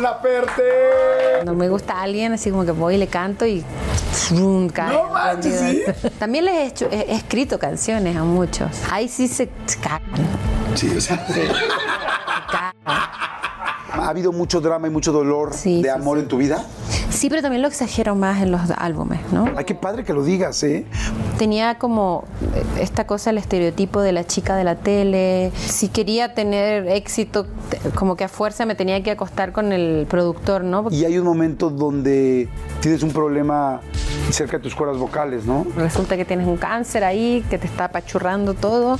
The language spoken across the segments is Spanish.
Mon Laferte. No me gusta alguien, así como que voy y le canto y. No manches, ¿sí? También les he, hecho- he- he escrito canciones a muchos. Ahí sí se cagan. Sí, o sea. cagan. ¿Ha habido mucho drama y mucho dolor Sí, de sí, amor en tu vida? Sí, pero también lo exagero más en los álbumes, ¿no? Ay, qué padre que lo digas, ¿eh? Tenía como eh, esta cosa, el estereotipo de la chica de la tele. Si quería tener éxito, como que a fuerza me tenía que acostar con el productor, ¿no? Y hay un momento donde tienes un problema cerca de tus cuerdas vocales, ¿no? Resulta que tienes un cáncer ahí, que te está apachurrando todo.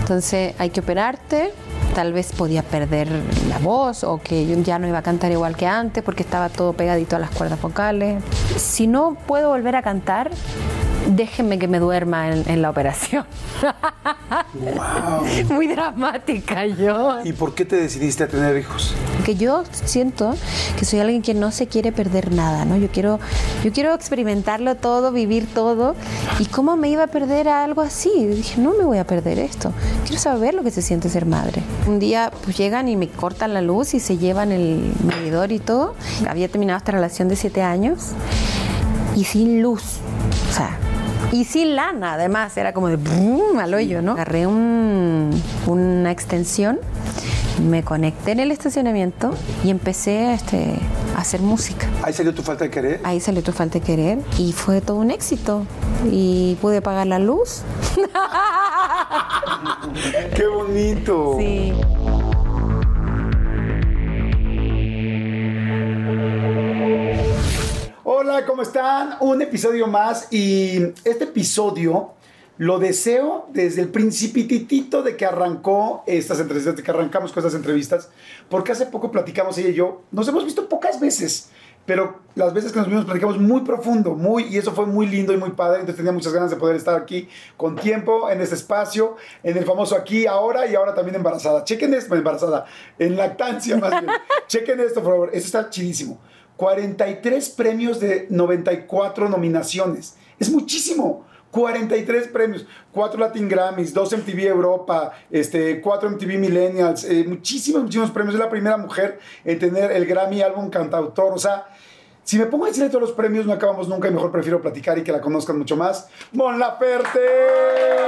Entonces hay que operarte. Tal vez podía perder la voz o que yo ya no iba a cantar igual que antes porque estaba todo pegadito a las cuerdas vocales. Si no puedo volver a cantar, déjenme que me duerma en, en la operación. Muy dramática yo. ¿Y por qué te decidiste a tener hijos? Que yo siento que soy alguien que no se quiere perder nada, ¿no? Yo quiero, yo quiero experimentarlo todo, vivir todo. ¿Y cómo me iba a perder a algo así? Y dije, no me voy a perder esto. Quiero saber lo que se siente ser madre. Un día pues llegan y me cortan la luz y se llevan el medidor y todo. Había terminado esta relación de siete años y sin luz. O sea, y sin lana, además, era como de brum, al hoyo, ¿no? Agarré un- una extensión, me conecté en el estacionamiento y empecé este, a hacer música. Ahí salió tu falta de querer. Ahí salió tu falta de querer y fue todo un éxito. Y pude pagar la luz. ¡Qué bonito! Sí. Hola, ¿cómo están? Un episodio más y este episodio lo deseo desde el principitito de que arrancó estas entrevistas, de que arrancamos con estas entrevistas, porque hace poco platicamos ella y yo, nos hemos visto pocas veces, pero las veces que nos vimos platicamos muy profundo, muy, y eso fue muy lindo y muy padre, entonces tenía muchas ganas de poder estar aquí con tiempo, en este espacio, en el famoso aquí, ahora y ahora también embarazada. Chequen esto, embarazada, en lactancia más bien. Chequen esto, por favor, esto está chidísimo. 43 premios de 94 nominaciones. Es muchísimo. 43 premios, 4 Latin Grammys, 2 MTV Europa, este, 4 MTV Millennials, eh, muchísimos, muchísimos premios. Es la primera mujer en tener el Grammy Álbum Cantautor. O sea, si me pongo a decirle todos los premios, no acabamos nunca y mejor prefiero platicar y que la conozcan mucho más. ¡Mon Laferte!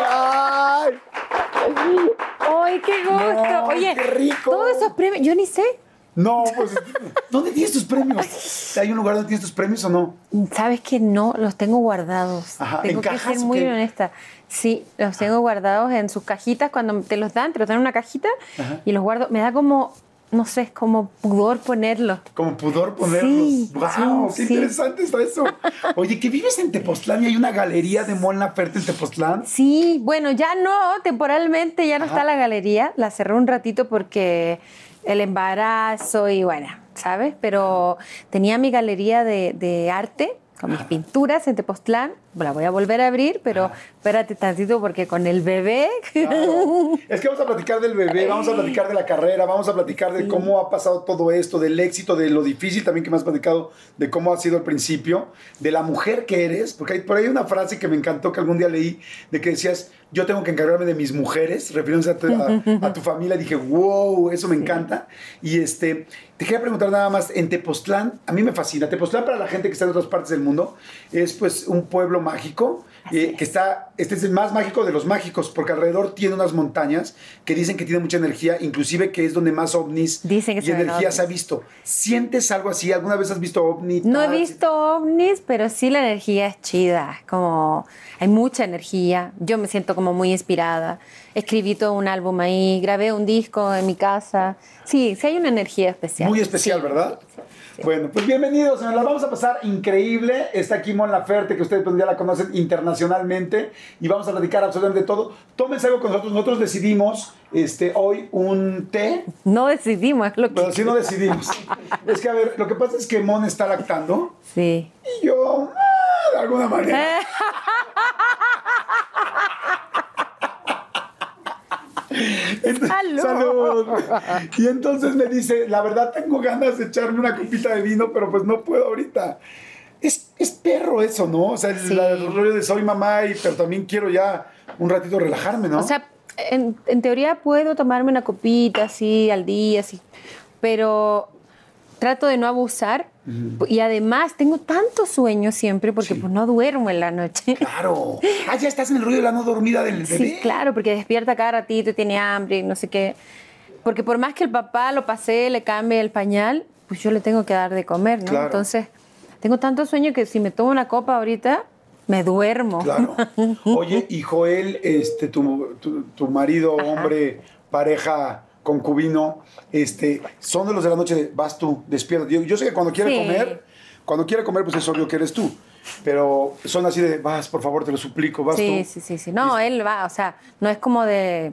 ¡Ay! ¡Ay, qué gusto! No, Oye, qué rico. todos esos premios, yo ni sé. No, pues, ¿dónde tienes tus premios? ¿Hay un lugar donde tienes tus premios o no? Sabes que no, los tengo guardados. Ajá, tengo ¿en que ser muy honesta. Sí, los tengo guardados en sus cajitas cuando te los dan, te los dan en una cajita y los guardo. Me da como, no sé, es como pudor ponerlos. Como pudor ponerlos. Sí, ¡Wow! sí, ¡Qué sí. interesante está eso! Oye, ¿que vives en Tepoztlán y hay una galería de Mon Laferte en Tepoztlán? Sí, bueno, ya no, temporalmente ya no Ajá. está la galería. La cerré un ratito porque el embarazo y bueno, ¿sabes? Pero tenía mi galería de, de arte con mis pinturas en Tepoztlán. La voy a volver a abrir, pero espérate tantito porque con el bebé. Claro. Es que vamos a platicar del bebé, vamos a platicar de la carrera, vamos a platicar de cómo ha pasado todo esto, del éxito, de lo difícil también que me has platicado, de cómo ha sido el principio, de la mujer que eres, porque hay por ahí una frase que me encantó que algún día leí, de que decías, yo tengo que encargarme de mis mujeres, refiriéndose a tu, a- a tu familia, dije, wow, eso me encanta. Y este, te quería preguntar nada más, en Tepoztlán, a mí me fascina, Tepoztlán para la gente que está en otras partes del mundo, es pues un pueblo mágico, eh, que está, este es el más mágico de los mágicos, porque alrededor tiene unas montañas que dicen que tiene mucha energía, inclusive que es donde más ovnis Dicen que y se ven energía se ha ovnis. visto. ¿Sientes algo así? ¿Alguna vez has visto ovni? No he tal? visto ovnis, pero sí la energía es chida. Como hay mucha energía. Yo me siento como muy inspirada. Escribí todo un álbum ahí, grabé un disco en mi casa. Sí, sí hay una energía especial. Muy especial, Sí. ¿verdad? Bueno, pues bienvenidos, nos la vamos a pasar increíble. Está aquí Mon Laferte, que ustedes pues, ya la conocen internacionalmente, y vamos a platicar absolutamente todo. Tómense algo con nosotros. Nosotros decidimos este, hoy un té, No decidimos, es lo que. pero sí no decidimos. es que, a ver, lo que pasa es que Mon está lactando, Sí. y yo, ah, de alguna manera. ¡Salud! ¡Salud! Y entonces me dice, la verdad tengo ganas de echarme una copita de vino, pero pues no puedo ahorita. Es, es perro eso, ¿no? O sea, Sí. la- el rollo de soy mamá, y, pero también quiero ya un ratito relajarme, ¿no? O sea, en, en teoría puedo tomarme una copita así al día, así, pero trato de no abusar y además tengo tanto sueño siempre porque Sí. pues no duermo en la noche. claro. Ah, ya estás en el rollo de la no dormida del bebé. Sí, claro, porque despierta cada ratito y tiene hambre y no sé qué. Porque por más que el papá lo pase, le cambie el pañal, pues yo le tengo que dar de comer, ¿no? Claro. Entonces, tengo tanto sueño que si me tomo una copa ahorita, me duermo. Claro. Oye, y Joel, este, tu, tu, tu marido, hombre, pareja, concubino, este, son de los de la noche de vas tú, despierta. Yo, yo sé que cuando quiere Sí. comer, cuando quiere comer, pues es obvio que eres tú. Pero son así de vas, por favor, te lo suplico, vas Sí, tú. sí, sí, sí. No, él va, o sea, no es como de.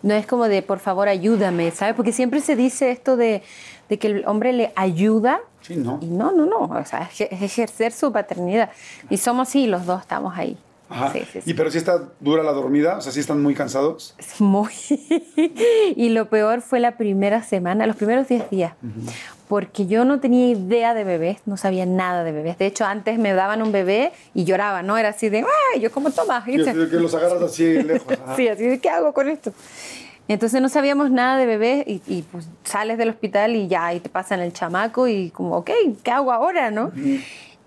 No es como de, por favor, ayúdame, ¿sabes? Porque siempre se dice esto de, de que el hombre le ayuda. Sí, ¿no? Y no, no, no. O sea, es es ejercer su paternidad. Y somos sí, los dos estamos ahí. Ajá. Sí, sí, sí. Y pero si está dura la dormida, o sea, si están muy cansados. Es muy. y lo peor fue la primera semana, los primeros 10 días. Porque yo no tenía idea de bebés, no sabía nada de bebés. De hecho, antes me daban un bebé y lloraba, ¿no? Era así de, ¡ay! Yo, ¿cómo tomas? Que, que los agarras así lejos. ajá. Sí, así de, ¿qué hago con esto? Entonces no sabíamos nada de bebés y, y, pues sales del hospital y ya, y te pasan el chamaco y como, ok, ¿qué hago ahora, no?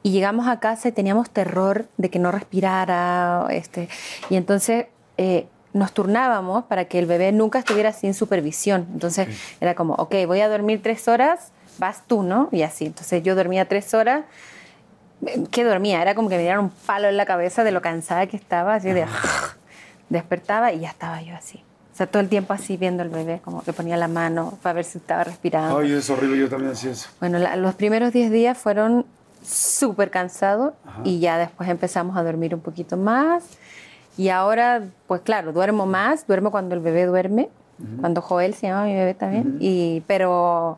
Y llegamos a casa y teníamos terror de que no respirara, este, y entonces eh, nos turnábamos para que el bebé nunca estuviera sin supervisión. Entonces era como, ok, voy a dormir tres horas, vas tú, ¿no? Y así. Entonces yo dormía tres horas. ¿Qué dormía? Era como que me dieran un palo en la cabeza de lo cansada que estaba, así de... Despertaba y ya estaba yo así. O sea, todo el tiempo así viendo al bebé, como que ponía la mano para ver si estaba respirando. Ay, es horrible, yo también hacía eso. Bueno, la- los primeros 10 días fueron súper cansados y ya después empezamos a dormir un poquito más. Y ahora, pues claro, duermo más, duermo cuando el bebé duerme, cuando Joel se llama mi bebé también, y, pero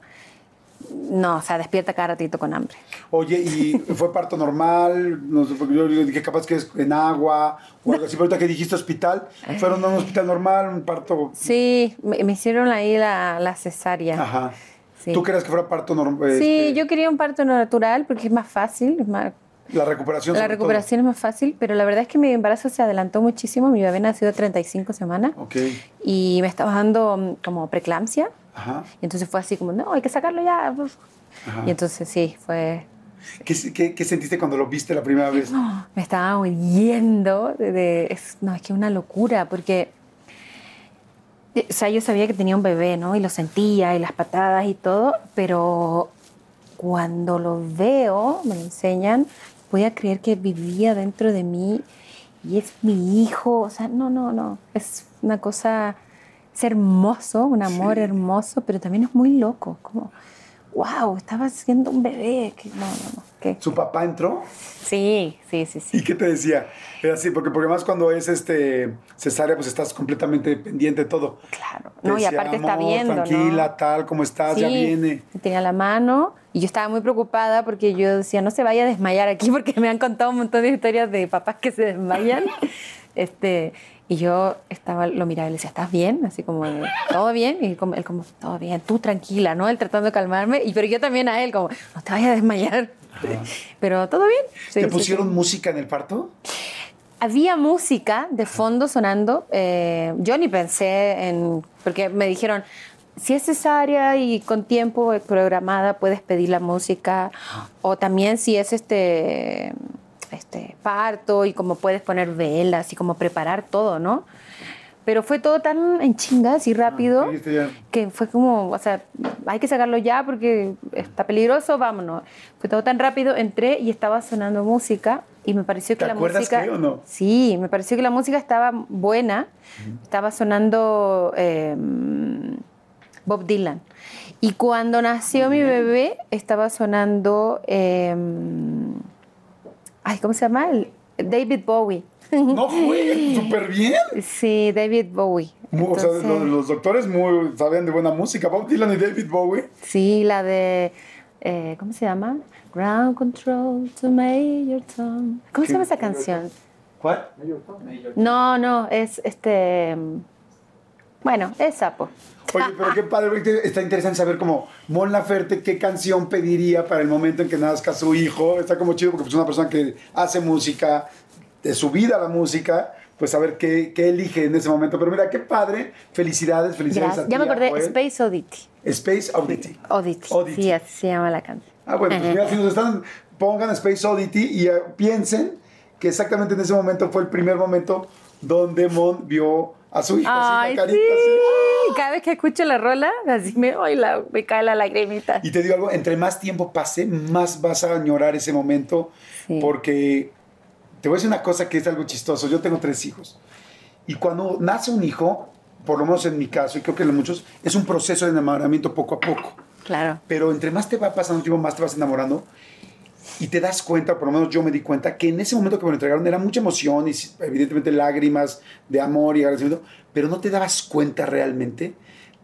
no, o sea, despierta cada ratito con hambre. Oye, ¿y fue parto normal? No sé, porque yo dije capaz que es en agua o algo así, pero ahorita que dijiste hospital, ¿fueron a un hospital normal, un parto? Sí, me, me hicieron ahí la, la cesárea. Ajá. Sí. ¿Tú crees que fuera parto normal? Sí, yo quería un parto natural porque es más fácil, es más, La recuperación. La recuperación es más fácil, pero la verdad es que mi embarazo se adelantó muchísimo. Mi bebé nació de 35 semanas todo. Ok. y me estaba dando mm, como preeclampsia. Ajá. Y entonces fue así como, no, hay que sacarlo ya. Ajá. Y entonces sí, fue. ¿Qué, qué, qué sentiste cuando lo viste la primera vez? Me estaba muriendo. De, de- es, no, es que una locura, porque. O sea, yo sabía que tenía un bebé, ¿no? Y lo sentía, y las patadas y todo, pero cuando lo veo, me lo enseñan, voy a creer que vivía dentro de mí y es mi hijo. O sea, no, no, no. Es una cosa. Es hermoso, un amor Sí. hermoso, pero también es muy loco. Como, wow, estaba siendo un bebé. Que, no, no, no. ¿Su papá entró? Sí, sí, sí, sí. ¿Y qué te decía? Era así, porque, porque más cuando es este cesárea, pues estás completamente pendiente de todo. Claro. Te No, y decía, aparte está "Amor, viendo, Tranquila, ¿no? tal, ¿cómo estás? Ya viene. y Tenía la mano y yo estaba muy preocupada porque yo decía, no se vaya a desmayar aquí porque me han contado un montón de historias de papás que se desmayan. este, y yo estaba, lo miraba y le decía, ¿estás bien? Así como, ¿todo bien? Y como, él como, todo bien, tú tranquila, ¿no? Él tratando de calmarme, y, pero yo también a él como, no te vayas a desmayar. Pero todo bien. Sí, ¿Te sí, pusieron sí. música en el parto? Había música de fondo sonando. eh, yo ni pensé en. Porque me dijeron, si es cesárea y con tiempo programada, puedes pedir la música. O también si es este este, parto y cómo puedes poner velas y cómo preparar todo, ¿no? Pero fue todo tan en chingas y rápido Ah, ya. que fue como, o sea, hay que sacarlo ya porque está peligroso, vámonos. Fue todo tan rápido, entré y estaba sonando música y me pareció que ¿Te la acuerdas música... qué o no? Sí, me pareció que la música estaba buena, estaba sonando eh, Bob Dylan. Y cuando nació mi bebé, estaba sonando, eh, ay, ¿cómo se llama? El- David Bowie. No fue súper bien. Sí, David Bowie. Mu- o sea, Entonces- los, los doctores muy, sabían de buena música. Bob Dylan y David Bowie. Sí, la de. eh, ¿Cómo se llama? Ground Control to Major Tom. ¿Cómo se llama esa canción? ¿Cuál? No, no, es este. Bueno, es sapo. Oye, pero qué padre, porque está interesante saber como Mon Laferte qué canción pediría para el momento en que nazca su hijo. Está como chido porque es una persona que hace música, de su vida la música, pues saber qué, qué elige en ese momento. Pero mira, qué padre. Felicidades, felicidades Gracias. a Ya me ti, a acordé, Joel. Space Oddity. Space Oddity. Oddity. Oddity. Sí, así se llama la canción. Ah, bueno, pues mira, si nos están, pongan Space Oddity y eh, piensen que exactamente en ese momento fue el primer momento donde Mon vio a su hijo. así, Ay, la sí. carita así. Cada vez que escucho la rola, así me, ay, la- me cae la lagrimita. Y te digo algo, entre más tiempo pase, más vas a añorar ese momento, Sí. porque te voy a decir una cosa que es algo chistoso. Yo tengo tres hijos. Y cuando nace un hijo, por lo menos en mi caso, y creo que en muchos, es un proceso de enamoramiento poco a poco. Claro. Pero entre más te va pasando tiempo, más te vas enamorando. Y te das cuenta, por lo menos yo me di cuenta, que en ese momento que me lo entregaron era mucha emoción y evidentemente lágrimas de amor y agradecimiento, pero no te dabas cuenta realmente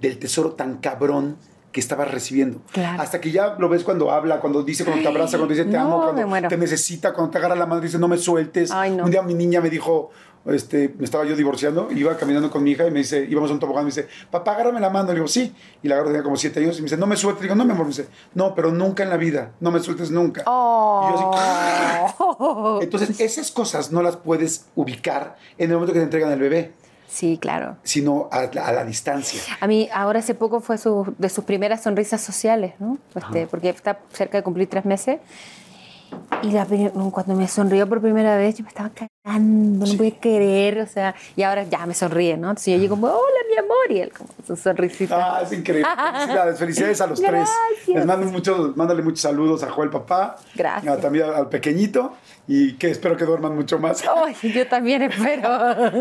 del tesoro tan cabrón que estabas recibiendo. Claro. Hasta que ya lo ves cuando habla, cuando dice, cuando te abraza, cuando dice te No, amo, cuando te necesita, cuando te agarra la mano y dice no me sueltes. Ay, no. Un día mi niña me dijo, este, me estaba yo divorciando, iba caminando con mi hija y me dice, íbamos a un tobogán, y me dice, papá, agárrame la mano. Le digo, sí. Y la agarro, tenía como siete años y me dice, no me sueltes. Le digo, no, mi amor. Me dice, no, pero nunca en la vida, no me sueltes nunca. Oh. Y yo así, Entonces, esas cosas no las puedes ubicar en el momento que te entregan el bebé, Sí, claro. sino a la, a la distancia. A mí ahora hace poco fue su- de sus primeras sonrisas sociales, ¿no? Este, porque está cerca de cumplir tres meses. Y la cuando me sonrió por primera vez, yo me estaba cagando, no podía creer, o sea, y ahora ya me sonríe, ¿no? Entonces yo llego como, hola, mi amor, y él como su sonrisita. Ah, es increíble. Felicidades, felicidades a los tres. Gracias. Les mando muchos, mándale muchos saludos a Joel papá. Gracias. a- también al pequeñito y que espero que duerman mucho más. Ay, yo también espero.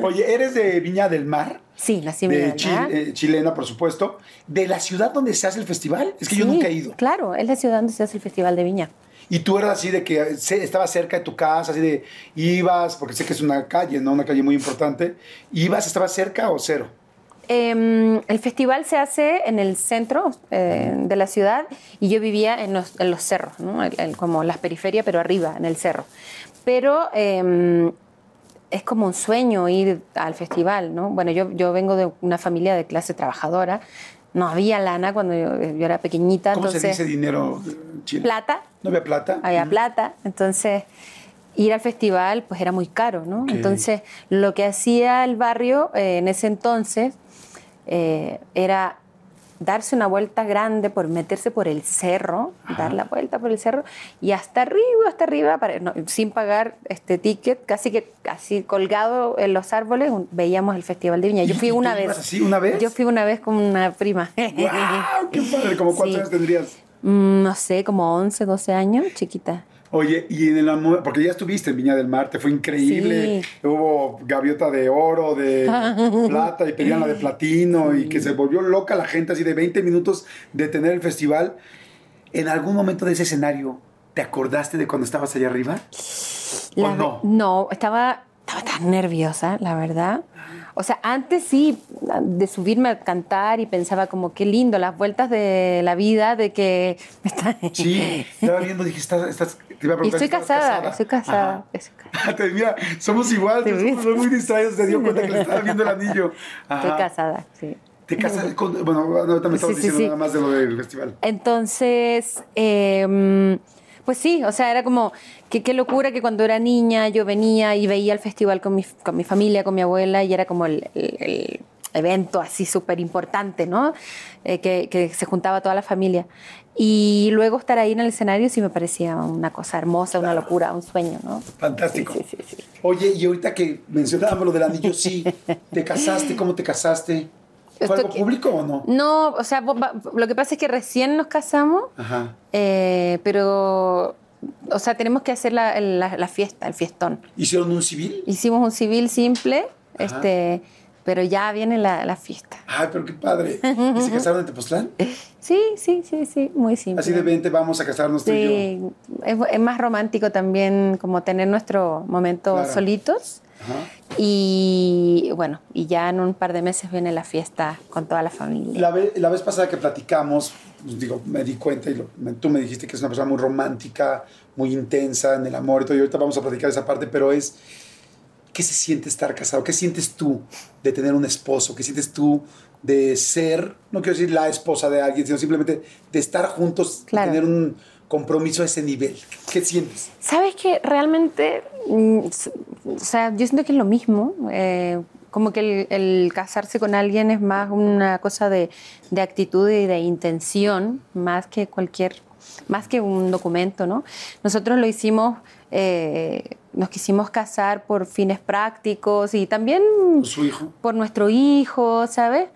Oye, eres de Viña del Mar. Sí, nací en de eh, chilena, por supuesto. De la ciudad donde se hace el festival. Es que yo Sí, nunca he ido. Claro, es la ciudad donde se hace el Festival de Viña. Y tú eras así de que estaba cerca de tu casa, así de ibas, porque sé que es una calle, ¿no? Una calle muy importante. ¿Ibas, estabas cerca o cero? Eh, el festival se hace en el centro eh, de la ciudad y yo vivía en los, cerros, ¿no? El- como las periferias, pero arriba, en el cerro. Pero eh, es como un sueño ir al festival, ¿no? Bueno, yo vengo de una familia de clase trabajadora, no había lana cuando yo, yo era pequeñita, ¿Cómo entonces... se dice dinero en Chile? Plata, ¿No había plata? había plata, entonces ir al festival pues era muy caro, ¿no? Entonces lo que hacía el barrio eh, en ese entonces eh, era darse una vuelta grande por meterse por el cerro, dar la vuelta por el cerro y hasta arriba, hasta arriba, para- no, sin pagar este ticket, casi que casi colgado en los árboles, un- veíamos el Festival de Viña. Yo ¿Y- fui una vez. así, una vez? Yo fui una vez con una prima. ¡Wow! ¡Qué padre! ¿Cómo cuántos Sí. años tendrías? Mm, No sé, como 11, 12 años, chiquita. Oye, y en el amor, porque ya estuviste en Viña del Mar, te fue increíble. Sí. Hubo gaviota de oro, de plata y pedían la de platino y que se volvió loca la gente así de 20 minutos de tener el festival. ¿En algún momento de ese escenario te acordaste de cuando estabas allá arriba? ¿O La no? No, estaba, estaba tan nerviosa, la verdad. O sea, antes sí, de subirme a cantar y pensaba como qué lindo, las vueltas de la vida, de que... Sí, estaba viendo, dije, estás, estás, te iba a Y estoy si casada, estoy casada. Estoy casada. Te- Mira, somos igual, somos muy distraídos, se dio cuenta que le estaba viendo el anillo. Estoy Ajá. casada, sí. ¿Te casaste con.? Bueno, ahorita me estabas Sí, sí, diciendo sí. nada más de lo del festival. Entonces, eh, pues sí, o sea, era como, que, qué locura que cuando era niña yo venía y veía el festival con mi, con mi familia, con mi abuela, y era como el, el- el- evento así súper importante, ¿no? Eh, que, que se juntaba toda la familia. Y luego estar ahí en el escenario sí me parecía una cosa hermosa, una locura, un sueño, ¿no? Fantástico. Sí, sí, sí. Oye, y ahorita que mencionábamos lo del anillo, sí, ¿te casaste? ¿Cómo te casaste? ¿Fue algo público o no? No, o sea, lo que pasa es que recién nos casamos, Ajá. eh, pero, o sea, tenemos que hacer la, la- la fiesta, el fiestón. ¿Hicieron un civil? Hicimos un civil simple, Ajá. este, pero ya viene la, la fiesta. Ay, pero qué padre. ¿Y se casaron en Tepoztlán? Sí, sí, sí, sí, muy simple. Así de 20 vamos a casarnos tú y yo. Sí, es, es más romántico también como tener nuestro momento Claro. solitos. Ajá. Y bueno, y ya en un par de meses viene la fiesta con toda la familia. La, ve- la vez pasada que platicamos, pues, digo, me di cuenta y lo- me- tú me dijiste que es una persona muy romántica, muy intensa en el amor y todo. Y ahorita vamos a platicar esa parte, pero es, ¿qué se siente estar casado? ¿Qué sientes tú de tener un esposo? ¿Qué sientes tú de ser, no quiero decir la esposa de alguien, sino simplemente de estar juntos Claro. tener un compromiso a ese nivel? ¿Qué sientes? ¿Sabes que realmente, mm, o sea, yo siento que es lo mismo. eh, como que el, el casarse con alguien es más una cosa de, de actitud y de intención, más que cualquier, más que un documento, ¿no? Nosotros lo hicimos, eh, nos quisimos casar por fines prácticos y también ¿Con su hijo? por nuestro hijo, ¿sabes?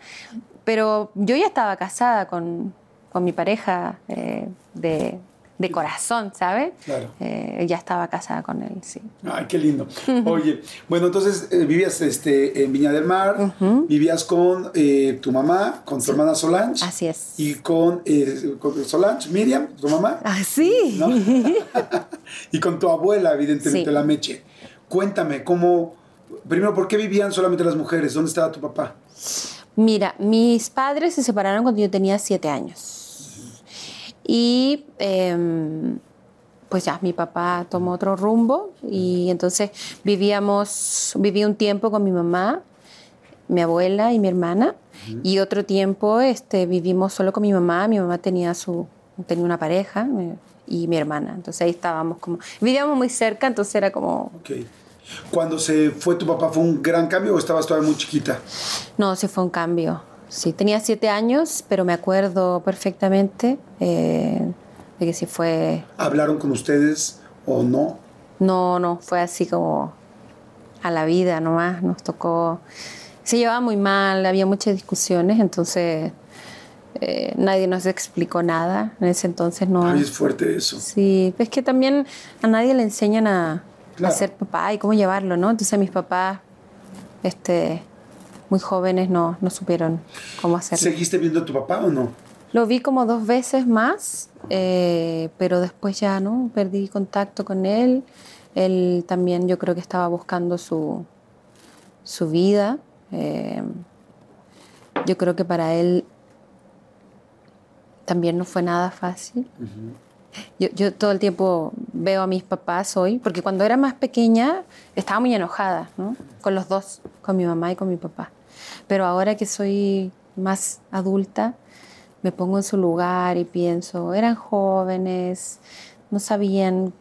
Pero yo ya estaba casada con, con mi pareja eh, de, de corazón, ¿sabes? Claro. Eh, ya estaba casada con él, sí. Ay, qué lindo. Oye, bueno, entonces eh, vivías este, en Viña del Mar, vivías con eh, tu mamá, con tu hermana Solange. Así es. Y con, eh, con Solange, Miriam, tu mamá. Ah, sí. ¿no? y con tu abuela, evidentemente, Sí. la Meche. Cuéntame, ¿cómo... Primero, ¿por qué vivían solamente las mujeres? ¿Dónde estaba tu papá? Mira, mis padres se separaron cuando yo tenía siete años. Y em, pues ya, mi papá tomó otro rumbo y entonces vivíamos, viví un tiempo con mi mamá, mi abuela y mi hermana. Y otro tiempo este, vivimos solo con mi mamá. Mi mamá tenía, su, tenía una pareja eh, y mi hermana. Entonces ahí estábamos como... Vivíamos muy cerca, entonces era como... Ok. Cuando se fue tu papá, ¿fue un gran cambio o estabas todavía muy chiquita? No, sí fue un cambio. Sí, tenía siete años, pero me acuerdo perfectamente eh, de que sí fue... ¿Hablaron con ustedes o no? No, no, fue así como a la vida nomás. Nos tocó... Se llevaba muy mal, había muchas discusiones, entonces eh, nadie nos explicó nada. En ese entonces no... Ay, es fuerte eso. Sí, es que también a nadie le enseñan a, Claro. a ser papá y cómo llevarlo, ¿no? Entonces mis papás, este, muy jóvenes, no, no supieron cómo hacerlo. ¿Seguiste viendo a tu papá o no? Lo vi como dos veces más, eh, pero después ya, ¿no? Perdí contacto con él. Él también yo creo que estaba buscando su, su vida. Eh, yo creo que para él también no fue nada fácil. Yo, yo todo el tiempo veo a mis papás hoy, porque cuando era más pequeña estaba muy enojada, ¿no? Con los dos, con mi mamá y con mi papá. Pero ahora que soy más adulta, me pongo en su lugar y pienso, eran jóvenes, no sabían,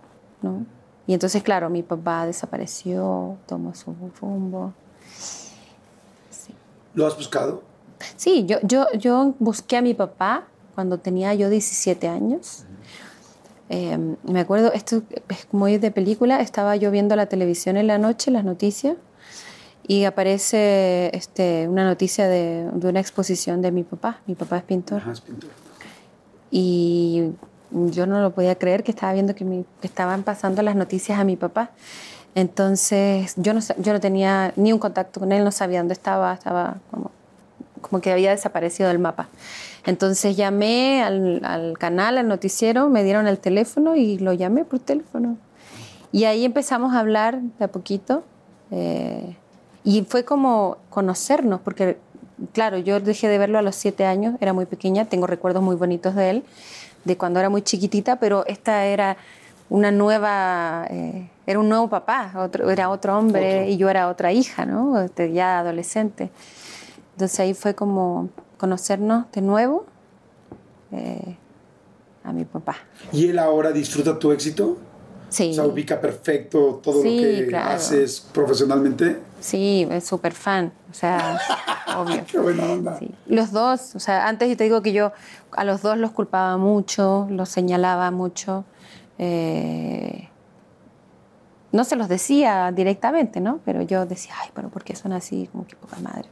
¿no? Y entonces, claro, mi papá desapareció, tomó su rumbo. Sí. ¿Lo has buscado? Sí, yo, yo, yo busqué a mi papá cuando tenía yo 17 años. Eh, me acuerdo, esto es como ir de película, estaba yo viendo la televisión en la noche, las noticias, y aparece este, una noticia de, de una exposición de mi papá. Mi papá es pintor. Ajá, es pintor. Y yo no lo podía creer que estaba viendo que, mi- que estaban pasando las noticias a mi papá. Entonces yo no, yo no tenía ni un contacto con él, no sabía dónde estaba, estaba como, como que había desaparecido del mapa. Entonces llamé al, al canal, al noticiero, me dieron el teléfono y lo llamé por teléfono. Y ahí empezamos a hablar de a poquito. eh, y fue como conocernos, porque, claro, yo dejé de verlo a los siete años, era muy pequeña, tengo recuerdos muy bonitos de él, de cuando era muy chiquitita, pero esta era una nueva, eh, era un nuevo papá, otro, era otro hombre y yo era otra hija, ¿no? Este, ya adolescente. Entonces ahí fue como conocernos de nuevo eh, a mi papá. ¿Y él ahora disfruta tu éxito? Sí. O sea, ubica perfecto todo Sí, lo que claro. haces profesionalmente. Sí, es súper fan. O sea, obvio. Qué buena onda. Sí. Los dos, o sea, antes yo te digo que yo a los dos los culpaba mucho, los señalaba mucho. eh, no se los decía directamente, ¿no? Pero yo decía, ay, pero ¿por qué son así? Como que poca madre.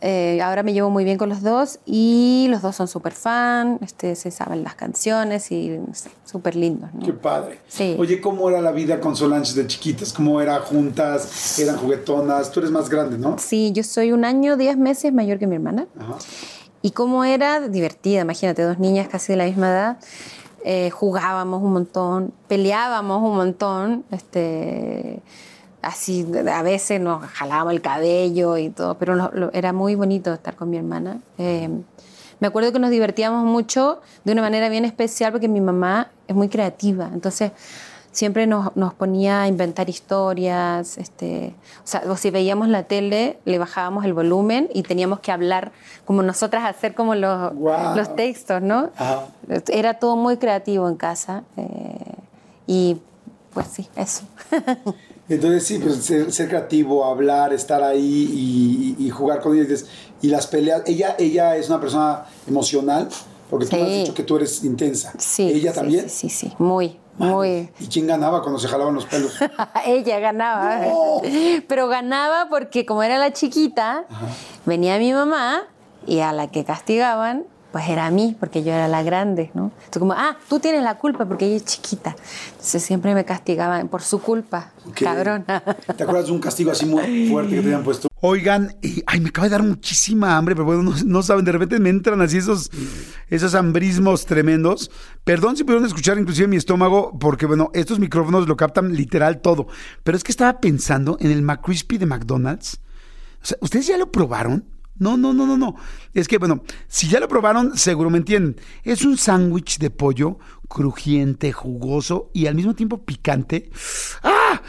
Eh, ahora me llevo muy bien con los dos y los dos son súper fan, este, se saben las canciones y súper lindos, ¿no? Qué padre. Sí. Oye, ¿cómo era la vida con Solange de chiquitas? ¿Cómo era juntas? ¿Eran juguetonas? Tú eres más grande, ¿no? Sí, yo soy un año, diez meses mayor que mi hermana. Ajá. Y cómo era divertida, imagínate, dos niñas casi de la misma edad. eh, jugábamos un montón, peleábamos un montón, este, así a veces nos jalábamos el cabello y todo, pero lo- lo- era muy bonito estar con mi hermana. Eh, me acuerdo que nos divertíamos mucho de una manera bien especial porque mi mamá es muy creativa, entonces siempre nos, nos ponía a inventar historias, este, o sea, o si veíamos la tele, le bajábamos el volumen y teníamos que hablar como nosotras, hacer como los, Guau. los textos, ¿no? Ajá. Era todo muy creativo en casa eh, y pues sí, eso. Entonces sí, pues ser, ser creativo, hablar, estar ahí y, y- jugar con ellas. Y las peleas, ella, ella es una persona emocional, porque tú me has Sí. dicho que tú eres intensa. Sí. ¿Ella sí, también? Sí, sí, sí, muy, muy. ¿Y quién ganaba cuando se jalaban los pelos? Ella ganaba. No. Pero ganaba porque como era la chiquita, venía mi mamá y a la que castigaban, pues era a mí, porque yo era la grande, ¿no? Entonces como, ah, tú tienes la culpa porque ella es chiquita. Entonces siempre me castigaban por su culpa, Ok. cabrón. ¿Te acuerdas de un castigo así muy fuerte que te habían puesto? Oigan, y, ay, me acaba de dar muchísima hambre, pero bueno, no, no saben, de repente me entran así esos, esos hambrismos tremendos. Perdón si pudieron escuchar inclusive mi estómago, porque bueno, estos micrófonos lo captan literal todo. Pero es que estaba pensando en el McCrispy de McDonald's. O sea, ¿ustedes ya lo probaron? No, no, no, no, no. Es que, bueno, si ya lo probaron, seguro me entienden. Es un sándwich de pollo crujiente, jugoso y al mismo tiempo picante. ¡Ah!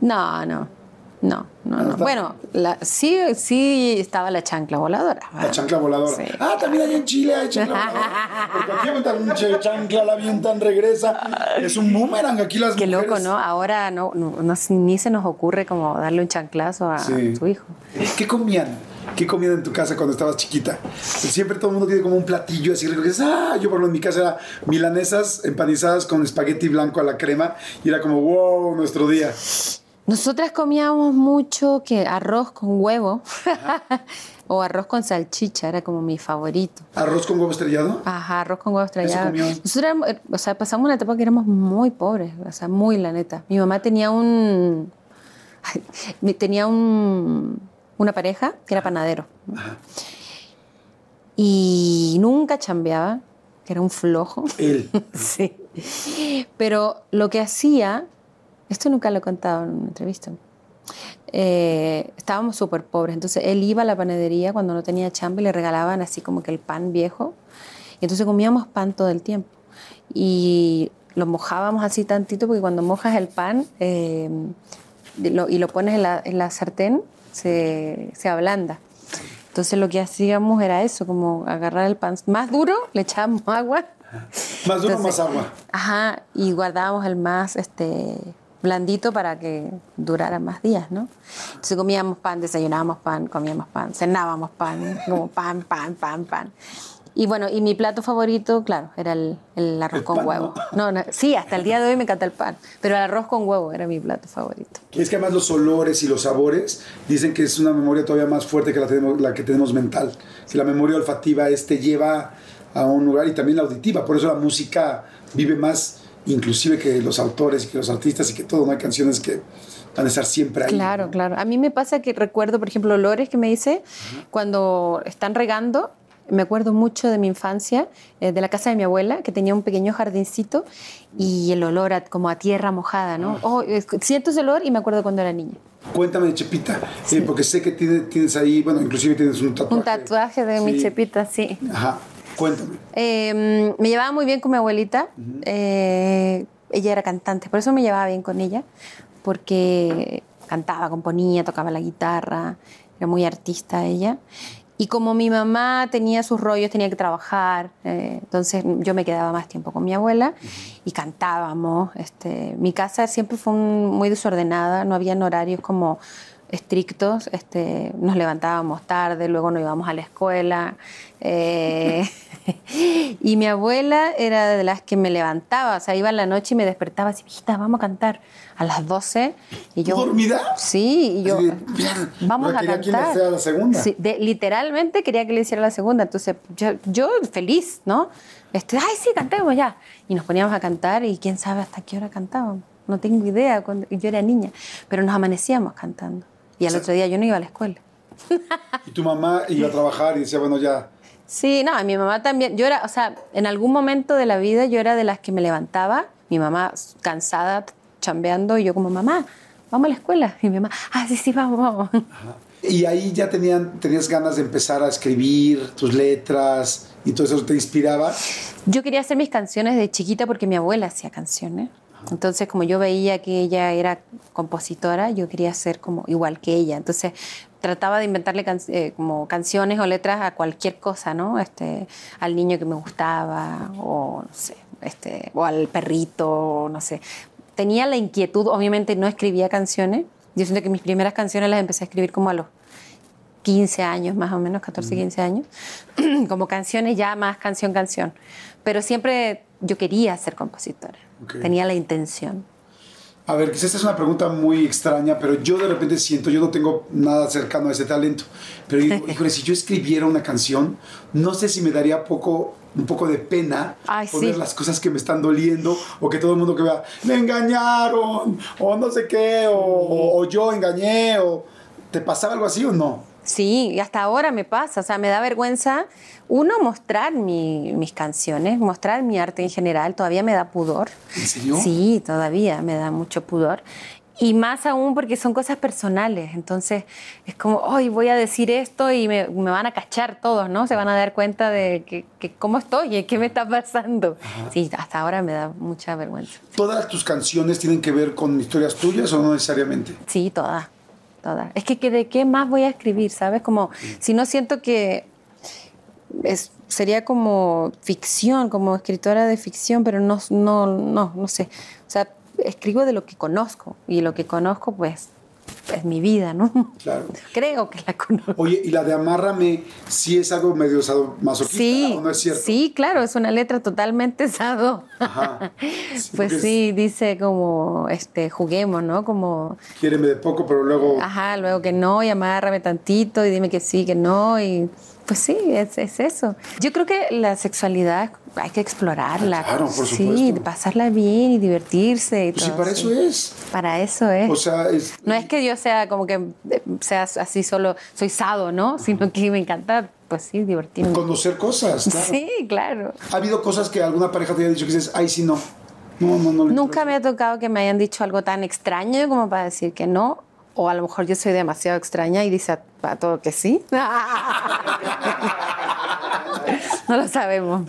No, no, no, no, no. Bueno, la- sí, sí estaba la chancla voladora. La chancla voladora. Sí. Ah, también allá en Chile hay chancla voladora. Porque aquí un chancla, la avientan, regresa. Es un boomerang aquí las Qué mujeres. loco, ¿no? Ahora no, no, no- ni se nos ocurre como darle un chanclazo a Sí. su hijo. ¿Qué comían? ¿Qué comían en tu casa cuando estabas chiquita? Siempre todo el mundo tiene como un platillo así rico. que ah, yo por ejemplo en mi casa era milanesas empanizadas con espagueti blanco a la crema y era como, wow, nuestro día. Nosotras comíamos mucho que arroz con huevo o arroz con salchicha, era como mi favorito. ¿Arroz con huevo estrellado? Ajá, arroz con huevo estrellado. Nosotros eh, o sea, pasamos una etapa que éramos muy pobres, o sea, muy la neta. Mi mamá tenía un ay, tenía un una pareja que era panadero. Y nunca chambeaba, que era un flojo. Él. Sí. Pero lo que hacía, esto nunca lo he contado en una entrevista. eh, estábamos súper pobres, entonces él iba a la panadería cuando no tenía chamba y le regalaban así como que el pan viejo. Y entonces comíamos pan todo el tiempo. Y lo mojábamos así tantito porque cuando mojas el pan eh, lo- y lo pones en la, en la sartén, se, se ablanda. Entonces lo que hacíamos era eso, como agarrar el pan más duro, le echábamos agua Más duro, entonces, más agua. Ajá, y guardábamos el más este, blandito para que durara más días, ¿no? Entonces comíamos pan, desayunábamos pan, comíamos pan, cenábamos pan, como pan, pan, pan, pan. Y bueno, y mi plato favorito, claro, era el, el arroz El con pan, huevo. No, no, sí, hasta el día de hoy me encanta el pan, pero el arroz con huevo era mi plato favorito. Y es que además los olores y los sabores dicen que es una memoria todavía más fuerte que la, tenemos, la que tenemos mental. Que la memoria olfativa es, te lleva a un lugar y también la auditiva. Por eso la música vive más inclusive que los autores y que los artistas y que todo. No hay canciones que van a estar siempre ahí. Claro, claro. A mí me pasa que recuerdo, por ejemplo, olores que me dice cuando están regando. Me acuerdo mucho de mi infancia, eh, de la casa de mi abuela, que tenía un pequeño jardincito y el olor a- como a tierra mojada, ¿no? Oh, es- siento ese olor y me acuerdo cuando era niña. Cuéntame, Chepita, eh, porque sé que tiene- tienes ahí, bueno, inclusive tienes un tatuaje. Un tatuaje de mi Sí. chepita, sí. Ajá, cuéntame. Eh, me llevaba muy bien con mi abuelita. Eh, ella era cantante, por eso me llevaba bien con ella, porque cantaba, componía, tocaba la guitarra, era muy artista ella. Y como mi mamá tenía sus rollos, tenía que trabajar, eh, entonces yo me quedaba más tiempo con mi abuela y cantábamos. Este, mi casa siempre fue muy desordenada, no habían horarios como estrictos, este, nos levantábamos tarde, luego nos íbamos a la escuela. eh, y mi abuela era de las que me levantaba, o sea, iba en la noche y me despertaba así, hijita, vamos a cantar a las 12. Y yo, dormida? Sí, y yo, "Ya, vamos a quería que le cantar. la segunda. Sí, de- literalmente quería que le hiciera la segunda, entonces yo, yo feliz, ¿no? Este, ay, sí, cantemos ya. Y nos poníamos a cantar y quién sabe hasta qué hora cantábamos. No tengo idea, cuando yo era niña, pero nos amanecíamos cantando. Y al otro día yo no iba a la escuela. Y tu mamá iba a trabajar y decía, bueno, ya. Sí, no, mi mamá también. Yo era, o sea, en algún momento de la vida yo era de las que me levantaba, mi mamá cansada, chambeando, y yo como, mamá, vamos a la escuela. Y mi mamá, ah, sí, sí, vamos, vamos. Y ahí ya tenían, tenías ganas de empezar a escribir tus letras y todo eso te inspiraba. Yo quería hacer mis canciones de chiquita porque mi abuela hacía canciones. Entonces, como yo veía que ella era compositora, yo quería ser como igual que ella. Entonces, trataba de inventarle can- eh, como canciones o letras a cualquier cosa, ¿no? Este, al niño que me gustaba o no sé, este, o al perrito, o no sé. Tenía la inquietud, obviamente no escribía canciones. Yo siento que mis primeras canciones las empecé a escribir como a los 15 años, más o menos, 14, 15 años, como canciones ya más canción, canción. Pero siempre yo quería ser compositora, Ok. tenía la intención. A ver, quizás esta es una pregunta muy extraña, pero yo de repente siento, yo no tengo nada cercano a ese talento, pero digo, híjole, si yo escribiera una canción, no sé si me daría poco, un poco de pena Ay, poner sí. las cosas que me están doliendo o que todo el mundo que vea, me engañaron, o no sé qué, o, o- o yo engañé, o ¿te pasaba algo así o no? Sí, y hasta ahora me pasa, o sea, me da vergüenza, uno, mostrar mi- mis canciones, mostrar mi arte en general, todavía me da pudor. ¿En serio? Sí, todavía me da mucho pudor. Y más aún porque son cosas personales, entonces es como, hoy voy a decir esto y me, me van a cachar todos, ¿no? Se van a dar cuenta de que, que cómo estoy, qué me está pasando. Sí, hasta ahora me da mucha vergüenza. ¿Todas tus canciones tienen que ver con historias tuyas o no necesariamente? Sí, todas, todas. Es que, que ¿de qué más voy a escribir, sabes? Como, si no siento que es, sería como ficción, como escritora de ficción, pero no, no, no, no sé. O sea, escribo de lo que conozco y lo que conozco, pues, es mi vida, ¿no? Claro. Creo que la conozco. Oye, y la de Amárrame, ¿sí es algo medio masoquista Sí, o no es cierto? sí, claro, es una letra totalmente sado. Ajá. Sí, pues es- sí, dice como, este, juguemos, ¿no? Como, Quiéreme de poco, pero luego... Ajá, luego que no, y amárrame tantito, y dime que sí, que no, y pues sí, es, es eso. Yo creo que la sexualidad hay que explorarla. Claro, por Sí, supuesto. pasarla bien y divertirse y Pues sí, todo. para sí. eso es. Para eso es. O sea, es... no es que yo sea como que eh, seas así solo, soy sado, ¿no? Sino que me encanta, pues sí, divertirme. Conocer cosas, claro. Sí, claro. ¿Ha habido cosas que alguna pareja te haya dicho que dices, ay, sí, no? No, no, no. Nunca interesa"? me ha tocado que me hayan dicho algo tan extraño como para decir que no. O a lo mejor yo soy demasiado extraña y dice a, a todo que sí. no lo sabemos.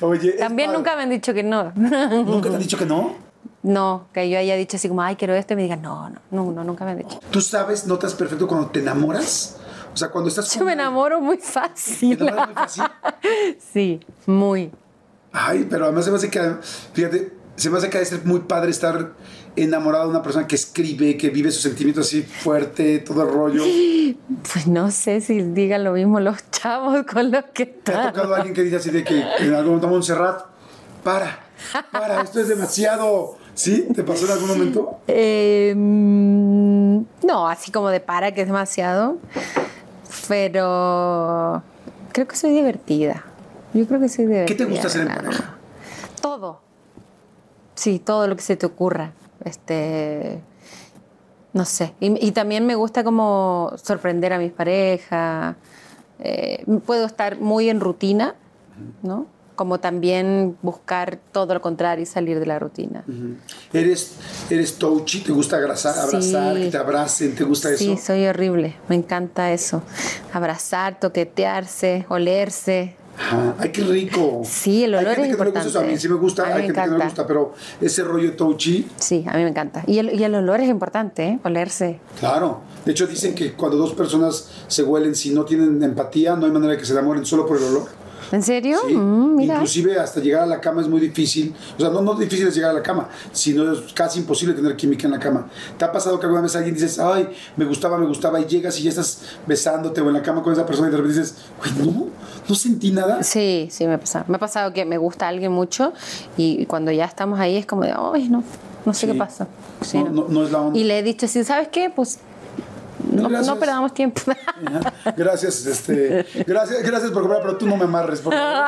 Oye, También padre. nunca me han dicho que no. ¿Nunca te han dicho que no? No, que yo haya dicho así como, ay, quiero esto y me digan, no, no, no, no, nunca me han dicho. ¿Tú sabes, notas perfecto cuando te enamoras? O sea, cuando estás... Yo con- me enamoro muy ¿Te fácil. enamoras muy fácil? Sí, muy. Ay, pero además se me hace que, fíjate, se me hace que debe ser muy padre estar enamorado de una persona que escribe, que vive sus sentimientos así fuerte, todo el rollo. Pues no sé si digan lo mismo los chavos con los que ¿Te ha están. tocado alguien que dice así de que en algún momento, Montserrat, para, para, esto es demasiado. ¿Sí? ¿Te pasó en algún momento? Eh, mm, no, así como de para, que es demasiado. Pero creo que soy divertida. Yo creo que soy divertida. ¿Qué te gusta hacer en pareja? Todo. Sí, todo lo que se te ocurra. Este. No sé. Y, y también me gusta como sorprender a mis parejas. Eh, puedo estar muy en rutina, ¿no? Como también buscar todo lo contrario y salir de la rutina. ¿Eres, eres touchy? ¿Te gusta abrazar, abrazar, Sí. que te abracen? ¿Te gusta Sí, eso? soy horrible. Me encanta eso. Abrazar, toquetearse, olerse. Ajá. Ay, qué rico. Sí, el Hay olor gente es que no le gusta eso, a mí importante. sí me gusta, A mí hay me gente que no le gusta, pero ese rollo touchy, Sí, a mí me encanta. Y el, y el olor es importante, ¿eh? Olerse. claro. De hecho, dicen que cuando dos personas se huelen, si no tienen empatía, no hay manera de que se enamoren solo por el olor. ¿En serio? Sí. Mm, mira. Inclusive hasta llegar a la cama es muy difícil. O sea, no, no difícil es llegar a la cama, sino es casi imposible tener química en la cama. ¿Te ha pasado que alguna vez alguien dices, ay, me gustaba, me gustaba, y llegas y ya estás besándote o en la cama con esa persona y de repente dices, güey, no, no sentí nada? Sí, sí, me ha pasado. Me ha pasado que me gusta alguien mucho y cuando ya estamos ahí es como de, ay, no, no sé Sí. qué pasa. Sí, No, no- no es la onda. Y le he dicho así, ¿sabes qué? Pues no, no perdamos tiempo. Gracias, este, gracias, gracias por comprar, pero tú no me amarres, por favor.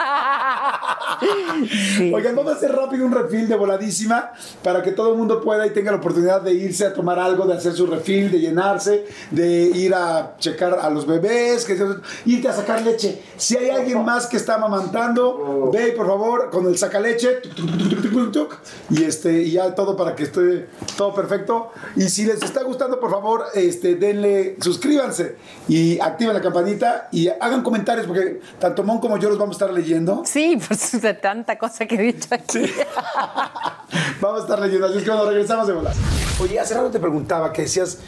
Sí. Oigan, vamos a hacer rápido un refil de voladísima para que todo el mundo pueda y tenga la oportunidad de irse a tomar algo, de hacer su refil, de llenarse, de ir a checar a los bebés, que irte a sacar leche. Si hay alguien más que está amamantando, ve por favor con el sacaleche y este y ya todo para que esté todo perfecto. Y si les está gustando, por favor, este denle suscríbanse y activen la campanita y hagan comentarios porque tanto Mon como yo los vamos a estar leyendo. Sí, por su- de tanta cosa que he dicho aquí. Vamos a estar leyendo, así es que cuando regresamos de volar. Oye, hace rato te preguntaba que decías,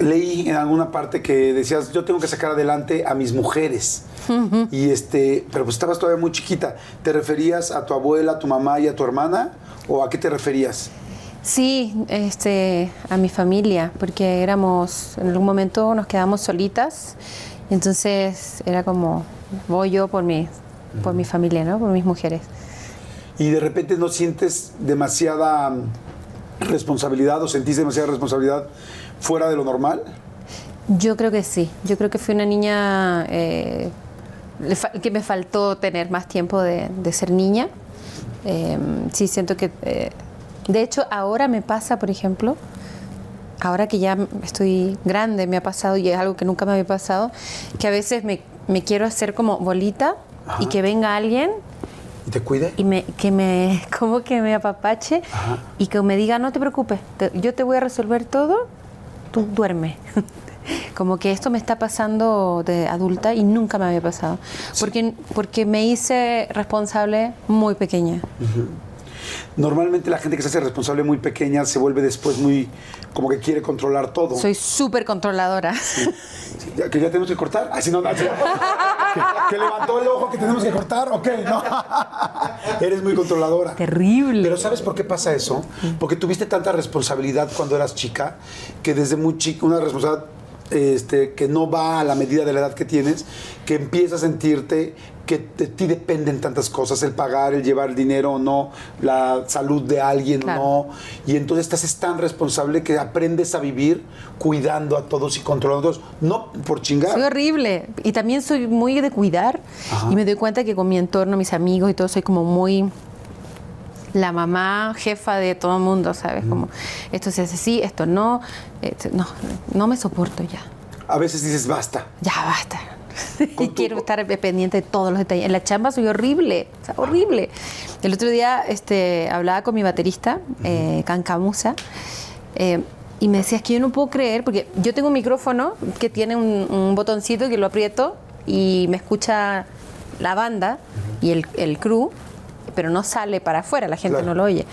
leí en alguna parte que decías, yo tengo que sacar adelante a mis mujeres. Y este, pero pues estabas todavía muy chiquita. ¿Te referías a tu abuela, a tu mamá y a tu hermana? ¿O a qué te referías? Sí, este, a mi familia, porque éramos, en algún momento nos quedamos solitas, entonces era como, voy yo por mi, por mi familia, ¿no? Por mis mujeres. Y de repente no sientes demasiada mm, responsabilidad o sentís demasiada responsabilidad fuera de lo normal. Yo creo que sí, yo creo que fui una niña eh, que me faltó tener más tiempo de, de ser niña. Eh, sí, siento que, eh, de hecho, ahora me pasa, por ejemplo, ahora que ya estoy grande, me ha pasado y es algo que nunca me había pasado, que a veces me, me quiero hacer como bolita y que venga alguien ¿Y te cuide? y me, que me, como que me apapache y que me diga, no te preocupes, te- yo te voy a resolver todo, tú duerme. como que esto me está pasando de adulta y nunca me había pasado. Porque, porque me hice responsable muy pequeña. Normalmente la gente que se hace responsable muy pequeña se vuelve después muy como que quiere controlar todo. Soy súper controladora. Sí, ya- que ya tenemos que cortar. Así no, no, así- que, que levantó el ojo que tenemos que cortar. Ok, no. Eres muy controladora. Terrible. Pero ¿sabes por qué pasa eso? Porque tuviste tanta responsabilidad cuando eras chica que desde muy chica, una responsabilidad este, que no va a la medida de la edad que tienes, que empiezas a sentirte que de ti dependen tantas cosas, el pagar, el llevar el dinero o no, la salud de alguien Claro. o no. Y entonces estás es tan responsable que aprendes a vivir cuidando a todos y controlando a todos, no por chingar. Soy horrible. Y también soy muy de cuidar. Y me doy cuenta que con mi entorno, mis amigos y todo, soy como muy la mamá jefa de todo el mundo, ¿sabes? Como esto se hace así, esto no. Esto- no, no me soporto ya. A veces dices basta. Ya basta. Con Y tu- quiero estar pendiente de todos los detalles. En la chamba soy horrible, o sea, horrible. El otro día este, hablaba con mi baterista, eh, Cancamusa, eh, y me decía, es que yo no puedo creer, porque yo tengo un micrófono que tiene un, un botoncito que lo aprieto y me escucha la banda y el, el crew, pero no sale para afuera, la gente Claro. no lo oye.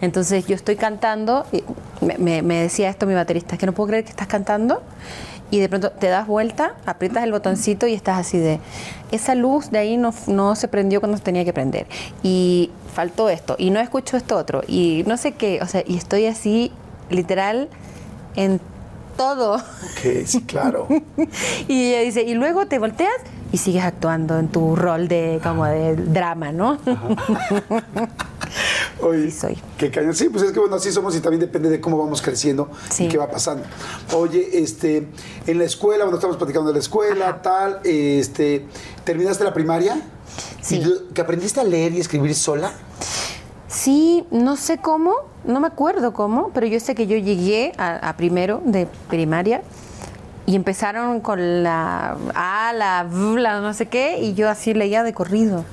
Entonces yo estoy cantando, y me, me- me decía esto mi baterista, es que no puedo creer que estás cantando y de pronto te das vuelta, aprietas el botoncito y estás así de, esa luz de ahí no, no se prendió cuando se tenía que prender y faltó esto y no escucho esto otro y no sé qué, o sea, y estoy así literal en todo. Ok, sí, claro. Y ella dice, y luego te volteas y sigues actuando en tu rol de como de drama, ¿no? Oye, Sí soy. Qué cañón. Sí, pues es que bueno, así somos y también depende de cómo vamos creciendo Sí. y qué va pasando. Oye, este, en la escuela, bueno, estamos platicando de la escuela, tal, este, ¿terminaste la primaria? Sí. ¿Y lo- ¿Que aprendiste a leer y escribir sola? Sí, no sé cómo, no me acuerdo cómo, pero yo sé que yo llegué a, a primero de primaria y empezaron con la A, la V, la no sé qué, y yo así leía de corrido.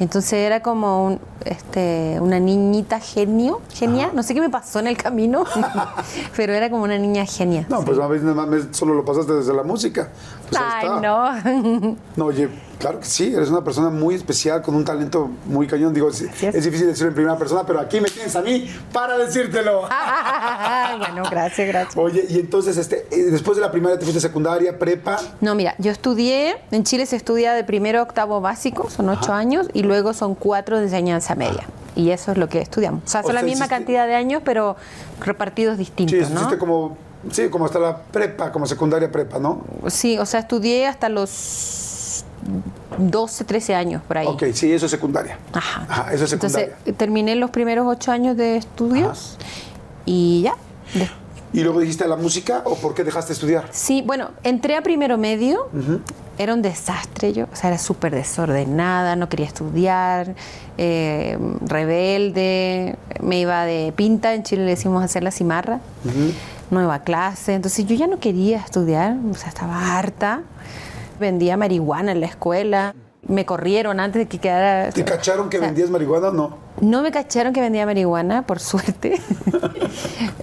Entonces era como un, este, una niñita genio, genia, no sé qué me pasó en el camino, pero era como una niña genia. No, sí. pues a veces nada más solo lo pasaste desde la música. Pues Ay, no. No, oye, claro que sí, eres una persona muy especial, con un talento muy cañón. Digo, es, difícil decirlo en primera persona, pero aquí me tienes a mí para decírtelo. bueno, gracias, gracias. Oye, y entonces, este, eh, después de la primaria te fuiste a secundaria, prepa. No, mira, yo estudié, en Chile se estudia de primero a octavo básico, son ocho años, y luego son cuatro de enseñanza media. Y eso es lo que estudiamos. O sea, O son la misma hiciste- cantidad de años, pero repartidos distintos, Sí, ¿no? hiciste como, sí, como hasta la prepa, como secundaria prepa, ¿no? Sí, o sea, estudié hasta los 12, 13 años por ahí. Ok, sí, eso es secundaria. Ajá. eso es secundaria. Entonces, terminé los primeros ocho años de estudios y ya. ¿Y luego dijiste la música o por qué dejaste de estudiar? Sí, bueno, entré a primero medio, era un desastre yo, o sea, era súper desordenada, no quería estudiar, eh, rebelde, me iba de pinta, en Chile le decimos hacer la cimarra, no iba a clase, entonces yo ya no quería estudiar, o sea, estaba harta, vendía marihuana en la escuela, me corrieron antes de que quedara... ¿Te cacharon que o sea, vendías marihuana? No. no me cacharon que vendía marihuana, por suerte.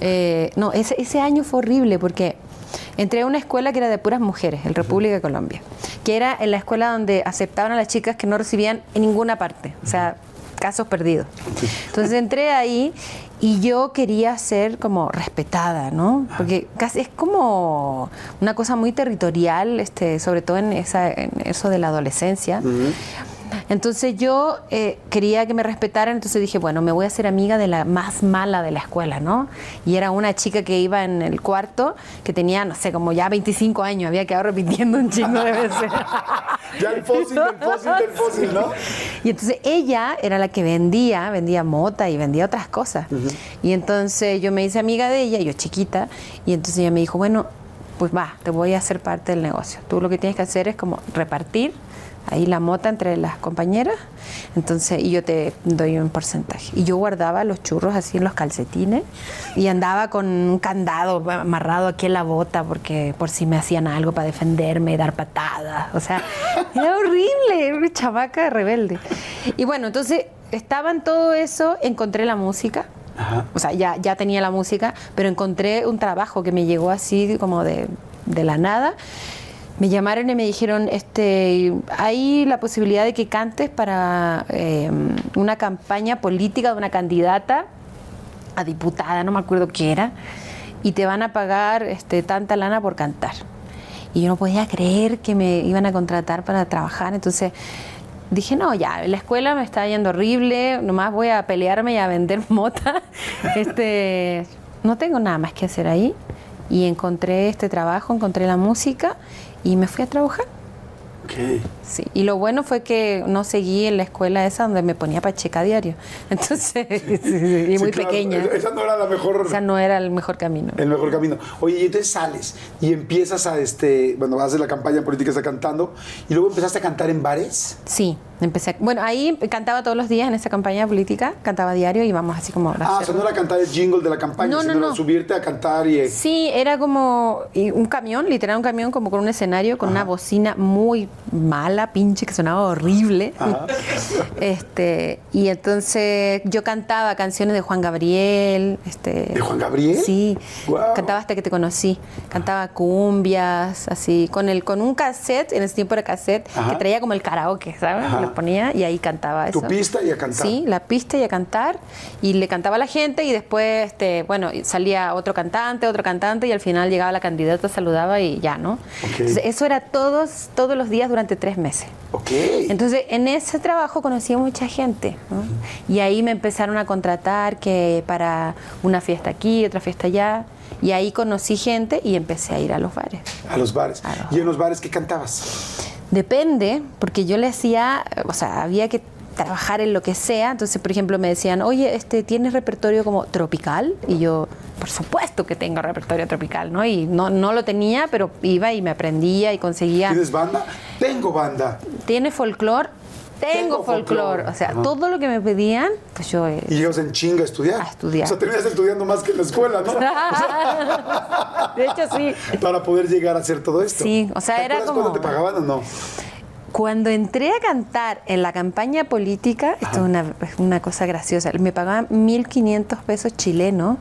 Eh, no, ese, ese año fue horrible porque entré a una escuela que era de puras mujeres, en República de Colombia, que era en la escuela donde aceptaban a las chicas que no recibían en ninguna parte, o sea, casos perdidos. Entonces entré ahí y yo quería ser como respetada, ¿no? Porque casi es como una cosa muy territorial, este, sobre todo en, esa, en eso de la adolescencia. Entonces yo eh, quería que me respetaran, entonces dije, bueno, me voy a hacer amiga de la más mala de la escuela, ¿no? Y era una chica que iba en el cuarto, que tenía, no sé, como ya 25 años, había quedado repitiendo un chingo de veces. Ya el fósil, del fósil, del fósil, ¿no? Y entonces ella era la que vendía, vendía mota y vendía otras cosas. Y entonces yo me hice amiga de ella, yo chiquita, y entonces ella me dijo, bueno, pues va, te voy a hacer parte del negocio. Tú lo que tienes que hacer es como repartir ahí la mota entre las compañeras, entonces, y yo te doy un porcentaje. Y yo guardaba los churros así en los calcetines y andaba con un candado amarrado aquí en la bota porque por si me hacían algo para defenderme, dar patadas, o sea, era horrible, era una chavaca rebelde. Y bueno, entonces estaba en todo eso, encontré la música. O sea, ya, ya tenía la música, pero encontré un trabajo que me llegó así como de, de la nada. Me llamaron y me dijeron, este, hay la posibilidad de que cantes para eh, una campaña política de una candidata a diputada, no me acuerdo qué era, y te van a pagar este, tanta lana por cantar. Y yo no podía creer que me iban a contratar para trabajar, entonces dije, no, ya, la escuela me está yendo horrible, nomás voy a pelearme y a vender mota. Este, no tengo nada más que hacer ahí. Y encontré este trabajo, encontré la música y me fui a trabajar. Ok. Sí, y lo bueno fue que no seguí en la escuela esa donde me ponía pacheca diario. Entonces, y muy claro, pequeña. esa- Esa no era la mejor. O sea, no era el mejor camino. El mejor camino. Oye, y entonces sales y empiezas a, este, bueno, vas a hacer la campaña política, está cantando, y luego empezaste a cantar en bares. Sí, empecé. a- bueno, ahí cantaba todos los días en esa campaña política, cantaba diario y íbamos así como. a Ah, o sea, no era cantar el jingle de la campaña, No, no, sino era no. subirte a cantar y... Sí, era como un camión, literal un camión como con un escenario, con una bocina muy mala, pinche, que sonaba horrible. Este, y entonces yo cantaba canciones de Juan Gabriel. Este, ¿De Juan Gabriel? Sí, Guau. cantaba hasta que te conocí. Cantaba cumbias, así, con el con un cassette, en ese tiempo era cassette, Ajá. que traía como el karaoke, ¿sabes? Ponía y ahí cantaba Tu eso. pista y a cantar. Sí, la pista y a cantar. Y le cantaba a la gente y después, este, bueno, salía otro cantante, otro cantante y al final llegaba la candidata, saludaba y ya, ¿no? Entonces, eso era todos, todos los días durante tres meses. Ok. Entonces, en ese trabajo conocí a mucha gente. ¿no? Y ahí me empezaron a contratar que para una fiesta aquí, otra fiesta allá. Y ahí conocí gente y empecé a ir a los bares. a los bares. A los ¿Y en los bares qué cantabas? Depende, porque yo le hacía, o sea, había que trabajar en lo que sea. Entonces, por ejemplo, me decían, oye, este, ¿tienes repertorio como tropical? Y yo, por supuesto que tengo repertorio tropical, ¿no? Y no, no lo tenía, pero iba y me aprendía y conseguía. ¿Tienes banda? Tengo banda. ¿Tiene folclore? Tengo folclore. O sea, Ajá. todo lo que me pedían, pues yo... eh, Y llegas en chinga a estudiar. A estudiar. O sea, terminas estudiando más que en la escuela, ¿no? de hecho, sí. Para poder llegar a hacer todo esto. Sí, o sea, ¿Te era acuerdas como- cuando te pagaban o no? Cuando entré a cantar en la campaña política, esto es una, una cosa graciosa, me pagaban 1.500 pesos chilenos,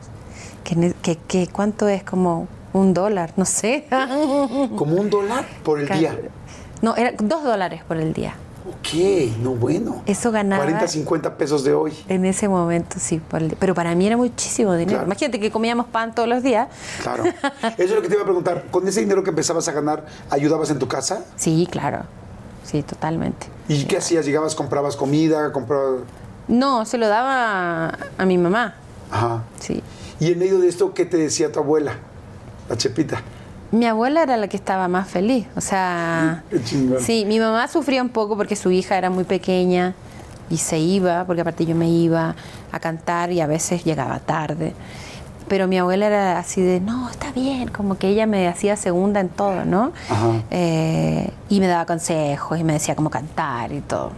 que, que, que ¿cuánto es? Como un dólar, no sé. Como un dólar por el día. No, era dos dólares por el día. Ok, no bueno. Eso ganaba 40, 50 pesos de hoy. en ese momento, sí. Pero para mí era muchísimo dinero. Claro. Imagínate que comíamos pan todos los días. Claro. Eso es lo que te iba a preguntar. ¿Con ese dinero que empezabas a ganar, ayudabas en tu casa? Sí, claro. Sí, totalmente. ¿Y qué hacías? ¿Llegabas, comprabas comida, comprabas...? No, se lo daba a mi mamá. Ajá. Sí. Y en medio de esto, ¿qué te decía tu abuela? La Chepita. Mi abuela era la que estaba más feliz, o sea, sí, mi mamá sufría un poco porque su hija era muy pequeña y se iba, porque aparte yo me iba a cantar y a veces llegaba tarde. Pero mi abuela era así de, no, está bien, como que ella me hacía segunda en todo, ¿no? Ajá. Eh, y me daba consejos y me decía cómo cantar y todo.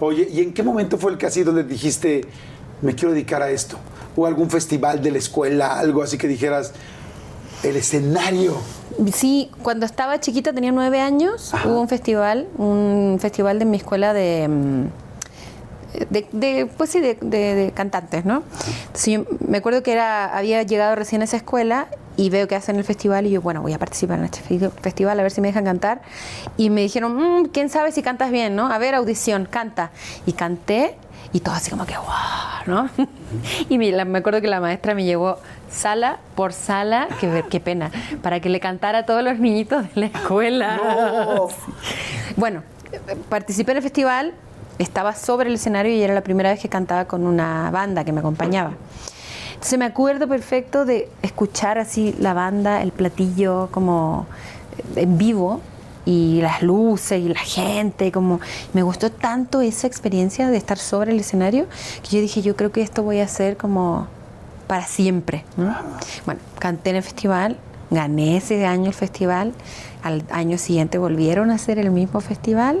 Oye, ¿y en qué momento fue el que así donde dijiste, me quiero dedicar a esto? ¿O algún festival de la escuela, algo así que dijeras, el escenario? Sí, cuando estaba chiquita, tenía nueve años, Ajá. hubo un festival, un festival de mi escuela de, mm, de, de, pues sí, de, de- de cantantes, ¿no? Entonces yo me acuerdo que era, había llegado recién a esa escuela y veo que hacen el festival y yo, bueno, voy a participar en este festival a ver si me dejan cantar. Y me dijeron, "Mm, ¿quién sabe si cantas bien, no? A ver, audición, canta. Y canté y todo así como que, wow, ¿no? Y me, la- me acuerdo que la maestra me llevó sala por sala, que qué pena, para que le cantara a todos los niñitos de la escuela. No. Bueno, participé en el festival, estaba sobre el escenario y era la primera vez que cantaba con una banda que me acompañaba. Entonces me acuerdo perfecto de escuchar así la banda, el platillo como en vivo y las luces y la gente, como me gustó tanto esa experiencia de estar sobre el escenario que yo dije, yo creo que esto voy a hacer como para siempre. ¿no? Bueno, canté en el festival, gané ese año el festival, al año siguiente volvieron a hacer el mismo festival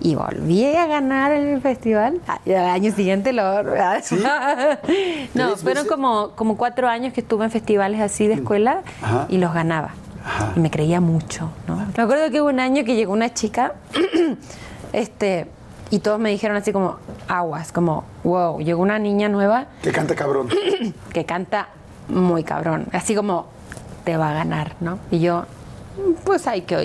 y volví a ganar el festival. Ah, al año siguiente lo... no, ¿Tres fueron como, como cuatro años que estuve en festivales así de escuela Ajá. y los ganaba. Ajá. Y me creía mucho, ¿no? Me acuerdo que hubo un año que llegó una chica, este, y todos me dijeron así como, aguas, como, wow, llegó una niña nueva Que canta cabrón. que canta muy cabrón, así como, te va a ganar, ¿no? Y yo, pues hay que oír.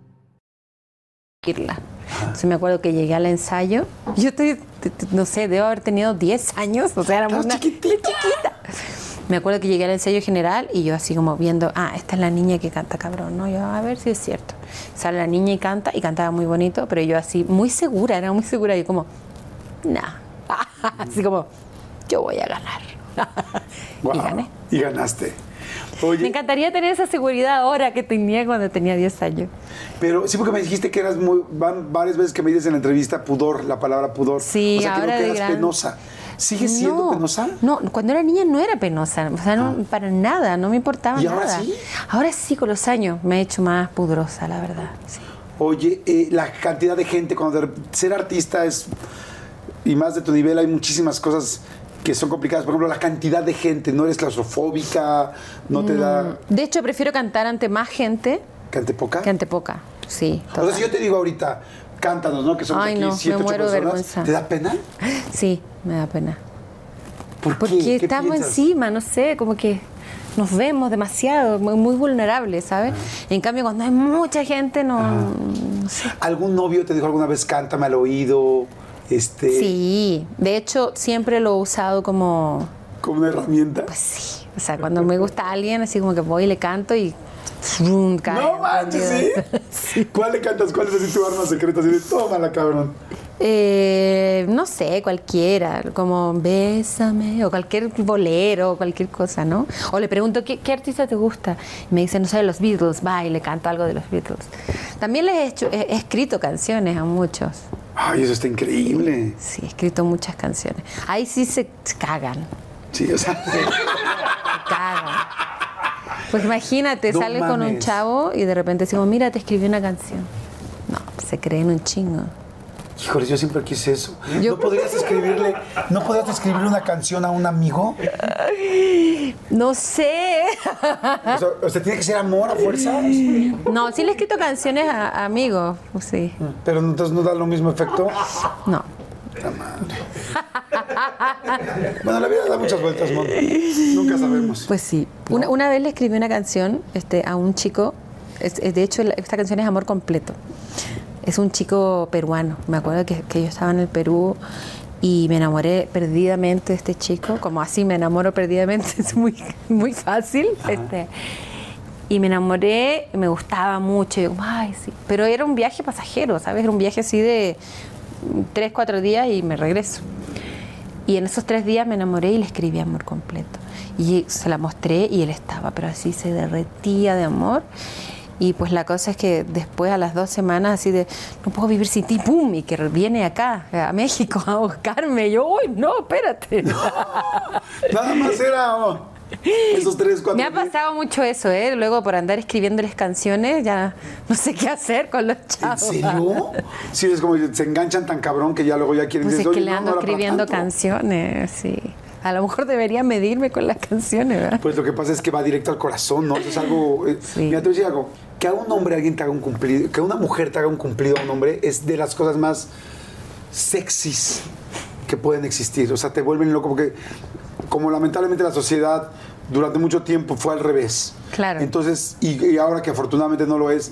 Irla. Entonces me acuerdo que llegué al ensayo. Yo estoy, no sé, debo haber tenido 10 años, o sea, era una chiquitita. chiquita. Me acuerdo que llegué al ensayo general y yo así como viendo, ah, esta es la niña que canta cabrón, ¿no? Yo, a ver si es cierto. Sale la niña y canta, y cantaba muy bonito, pero yo así, muy segura, era muy segura, y como, nah. así como, yo voy a ganar. Wow. Y gané. Y ganaste. Oye, Me encantaría tener esa seguridad ahora que tenía cuando tenía 10 años. pero sí porque me dijiste que eras muy, van varias veces que me dices en la entrevista pudor, la palabra pudor. Sí, o sea, que ahora no que de eras penosa. ¿Sigues siendo no, penosa? Ah. No, cuando era niña no era penosa, o sea, no, para nada, no me importaba ¿Y nada. ahora sí? Ahora sí, con los años me he hecho más pudrosa, la verdad. sí. Oye, eh, la cantidad de gente, cuando de- ser artista es, y más de tu nivel, hay muchísimas cosas que son complicadas. Por ejemplo, la cantidad de gente, no eres claustrofóbica, no te da... De hecho, prefiero cantar ante más gente ¿Cante poca? que ante poca. Sí, O sea, total. si yo te digo ahorita, cántanos, ¿no? Que somos Ay, aquí no, siete, me ocho muero de personas. vergüenza. ¿Te da pena? Sí, me da pena. Porque ¿Qué estamos piensas? encima, no sé, como que nos vemos demasiado, muy, muy vulnerables, ¿sabes? Ah. En cambio, cuando hay mucha gente, no, no sé. ¿Algún novio te dijo alguna vez, cántame al oído? Este, Sí, de hecho, siempre lo he usado como, Como una herramienta. pues sí, o sea, cuando me gusta alguien, así como que voy y le canto y ¡frum! cae. no manches, ¿sí? ¿Cuál le cantas? ¿Cuál es así tu arma secreta? Así de, tómala, cabrón. Eh, no sé, cualquiera, como bésame, o cualquier bolero, o cualquier cosa, ¿no? O le pregunto, ¿qué, qué artista te gusta? Y me dice, no sé, los Beatles, va, y le canto algo de los Beatles. También les he, hecho, he, he escrito canciones a muchos. Ay, eso está increíble. Sí, he escrito muchas canciones. Ahí sí se cagan, Sí, o sea, se cagan. Pues imagínate, No sales con un chavo y de repente decimos, mira, te escribí una canción. No, se creen un chingo. Híjole, yo siempre quise eso. Yo- ¿No podrías escribirle, no podrías escribirle una canción a un amigo? No sé. O sea, o sea, tiene que ser amor a fuerza. No, sí le he escrito canciones a, a amigos, sí. Pero entonces no da lo mismo efecto. No. Bueno, la vida da muchas vueltas, Mon. Nunca sabemos. Pues sí. Una, una vez le escribí una canción este, a un chico, es- es- de hecho esta canción es Amor Completo. Es un chico peruano. Me acuerdo que, que yo estaba en el Perú y me enamoré perdidamente de este chico, como así me enamoro perdidamente, es muy, muy fácil. Este, y me enamoré, me gustaba mucho, yo, ay, sí. Pero era un viaje pasajero, ¿sabes? Era un viaje así de tres, cuatro días y me regreso. Y en esos tres días me enamoré y le escribí amor completo. Y se la mostré y él estaba, pero así se derretía de amor. Y pues la cosa es que después a las dos semanas así de, no puedo vivir sin ti, ¡pum! Y que viene acá, a México, a buscarme. Y yo, uy, no, espérate. Nada más era oh, esos tres, cuatro Me ha pasado mucho eso, ¿eh? Luego por andar escribiéndoles canciones ya no sé qué hacer con los ¿En chavos. serio? Sí, es como se enganchan tan cabrón que ya luego ya quieren Pues es decir, que "Oye, le ando no escribiendo tanto". canciones, sí. A lo mejor debería medirme con las canciones, ¿verdad? Pues lo que pasa es que va directo al corazón, ¿no? Eso es algo. eh, Sí. Mira, te voy a decir algo. Que a un hombre alguien te haga un cumplido, que una mujer te haga un cumplido a un hombre es de las cosas más sexys que pueden existir. O sea, te vuelven loco porque, como lamentablemente la sociedad durante mucho tiempo fue al revés. Claro. Entonces, y, y ahora que afortunadamente no lo es,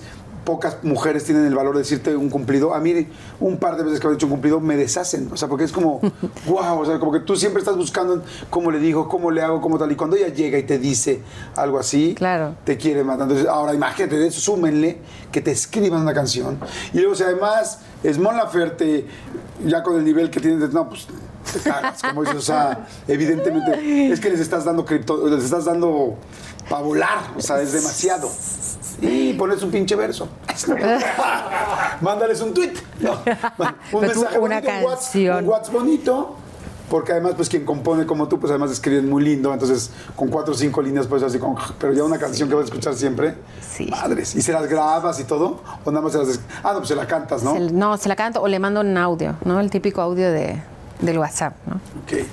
pocas mujeres tienen el valor de decirte un cumplido. A mí, un par de veces que me han dicho un cumplido, me deshacen. O sea, porque es como, wow, o sea, como que tú siempre estás buscando cómo le digo, cómo le hago, cómo tal. Y cuando ella llega y te dice algo así, Claro. te quiere matar. Entonces, ahora imagínate, de eso súmenle que te escriban una canción. Y luego, si además es Mon Laferte, ya con el nivel que tienes, no, pues te cagas, como dices, o sea, evidentemente, es que les estás dando cripto, les estás dando para volar, o sea, es demasiado. Y pones un pinche verso. Mándales un tweet. No, un mensaje una bonito, un WhatsApp, canción. un WhatsApp bonito. Porque además, pues quien compone como tú, pues además escriben muy lindo. Entonces, con cuatro o cinco líneas, pues así con. Pero ya una canción que vas a escuchar siempre. Sí. Madres. ¿Y se las grabas y todo? ¿O nada más se las. Ah, no, pues se la cantas, ¿no? Se- no, se la canto o le mando un audio, ¿no? El típico audio de, del WhatsApp, ¿no? Ok.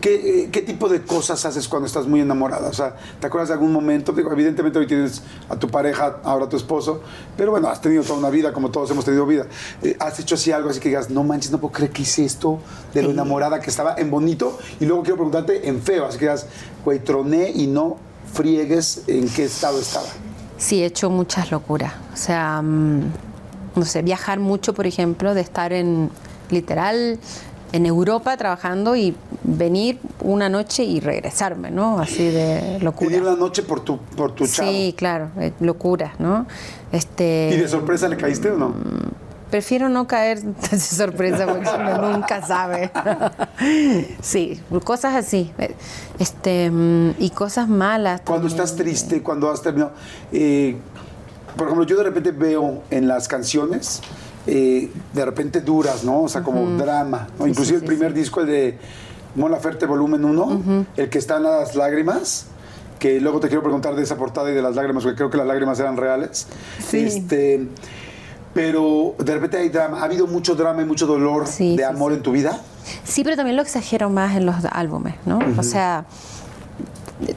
¿Qué, eh, qué tipo de cosas haces cuando estás muy enamorada? O sea, ¿te acuerdas de algún momento? Digo, evidentemente hoy tienes a tu pareja, ahora a tu esposo, pero bueno, has tenido toda una vida, como todos hemos tenido vida. Eh, ¿Has hecho así algo así que digas, no manches, no puedo creer que hice esto de lo enamorada que estaba en bonito? Y luego quiero preguntarte en feo, así que digas, güey, troné y no friegues en qué estado estaba. Sí, he hecho muchas locuras. O sea, mm, no sé, viajar mucho, por ejemplo, de estar en literal en Europa trabajando y venir una noche y regresarme, ¿no? Así de locura. Venir una noche por tu, por tu chavo. Sí, claro, eh, locura, ¿no? Este, ¿Y de sorpresa le caíste o no? Prefiero no caer de sorpresa porque uno nunca sabe. sí, cosas así. Este, mm, y cosas malas. Cuando también. estás triste, cuando has terminado. eh, por ejemplo, yo de repente veo en las canciones, eh, de repente duras, ¿no? O sea, como drama. ¿no? Sí, Inclusive sí, el primer disco, el de Mon Laferte Volumen 1, el que está en las lágrimas. Que luego te quiero preguntar de esa portada y de las lágrimas, porque creo que las lágrimas eran reales. Sí. Este, pero de repente hay drama. ¿Ha habido mucho drama y mucho dolor Sí, de sí, amor en tu vida? Sí, pero también lo exagero más en los álbumes, ¿no? O sea,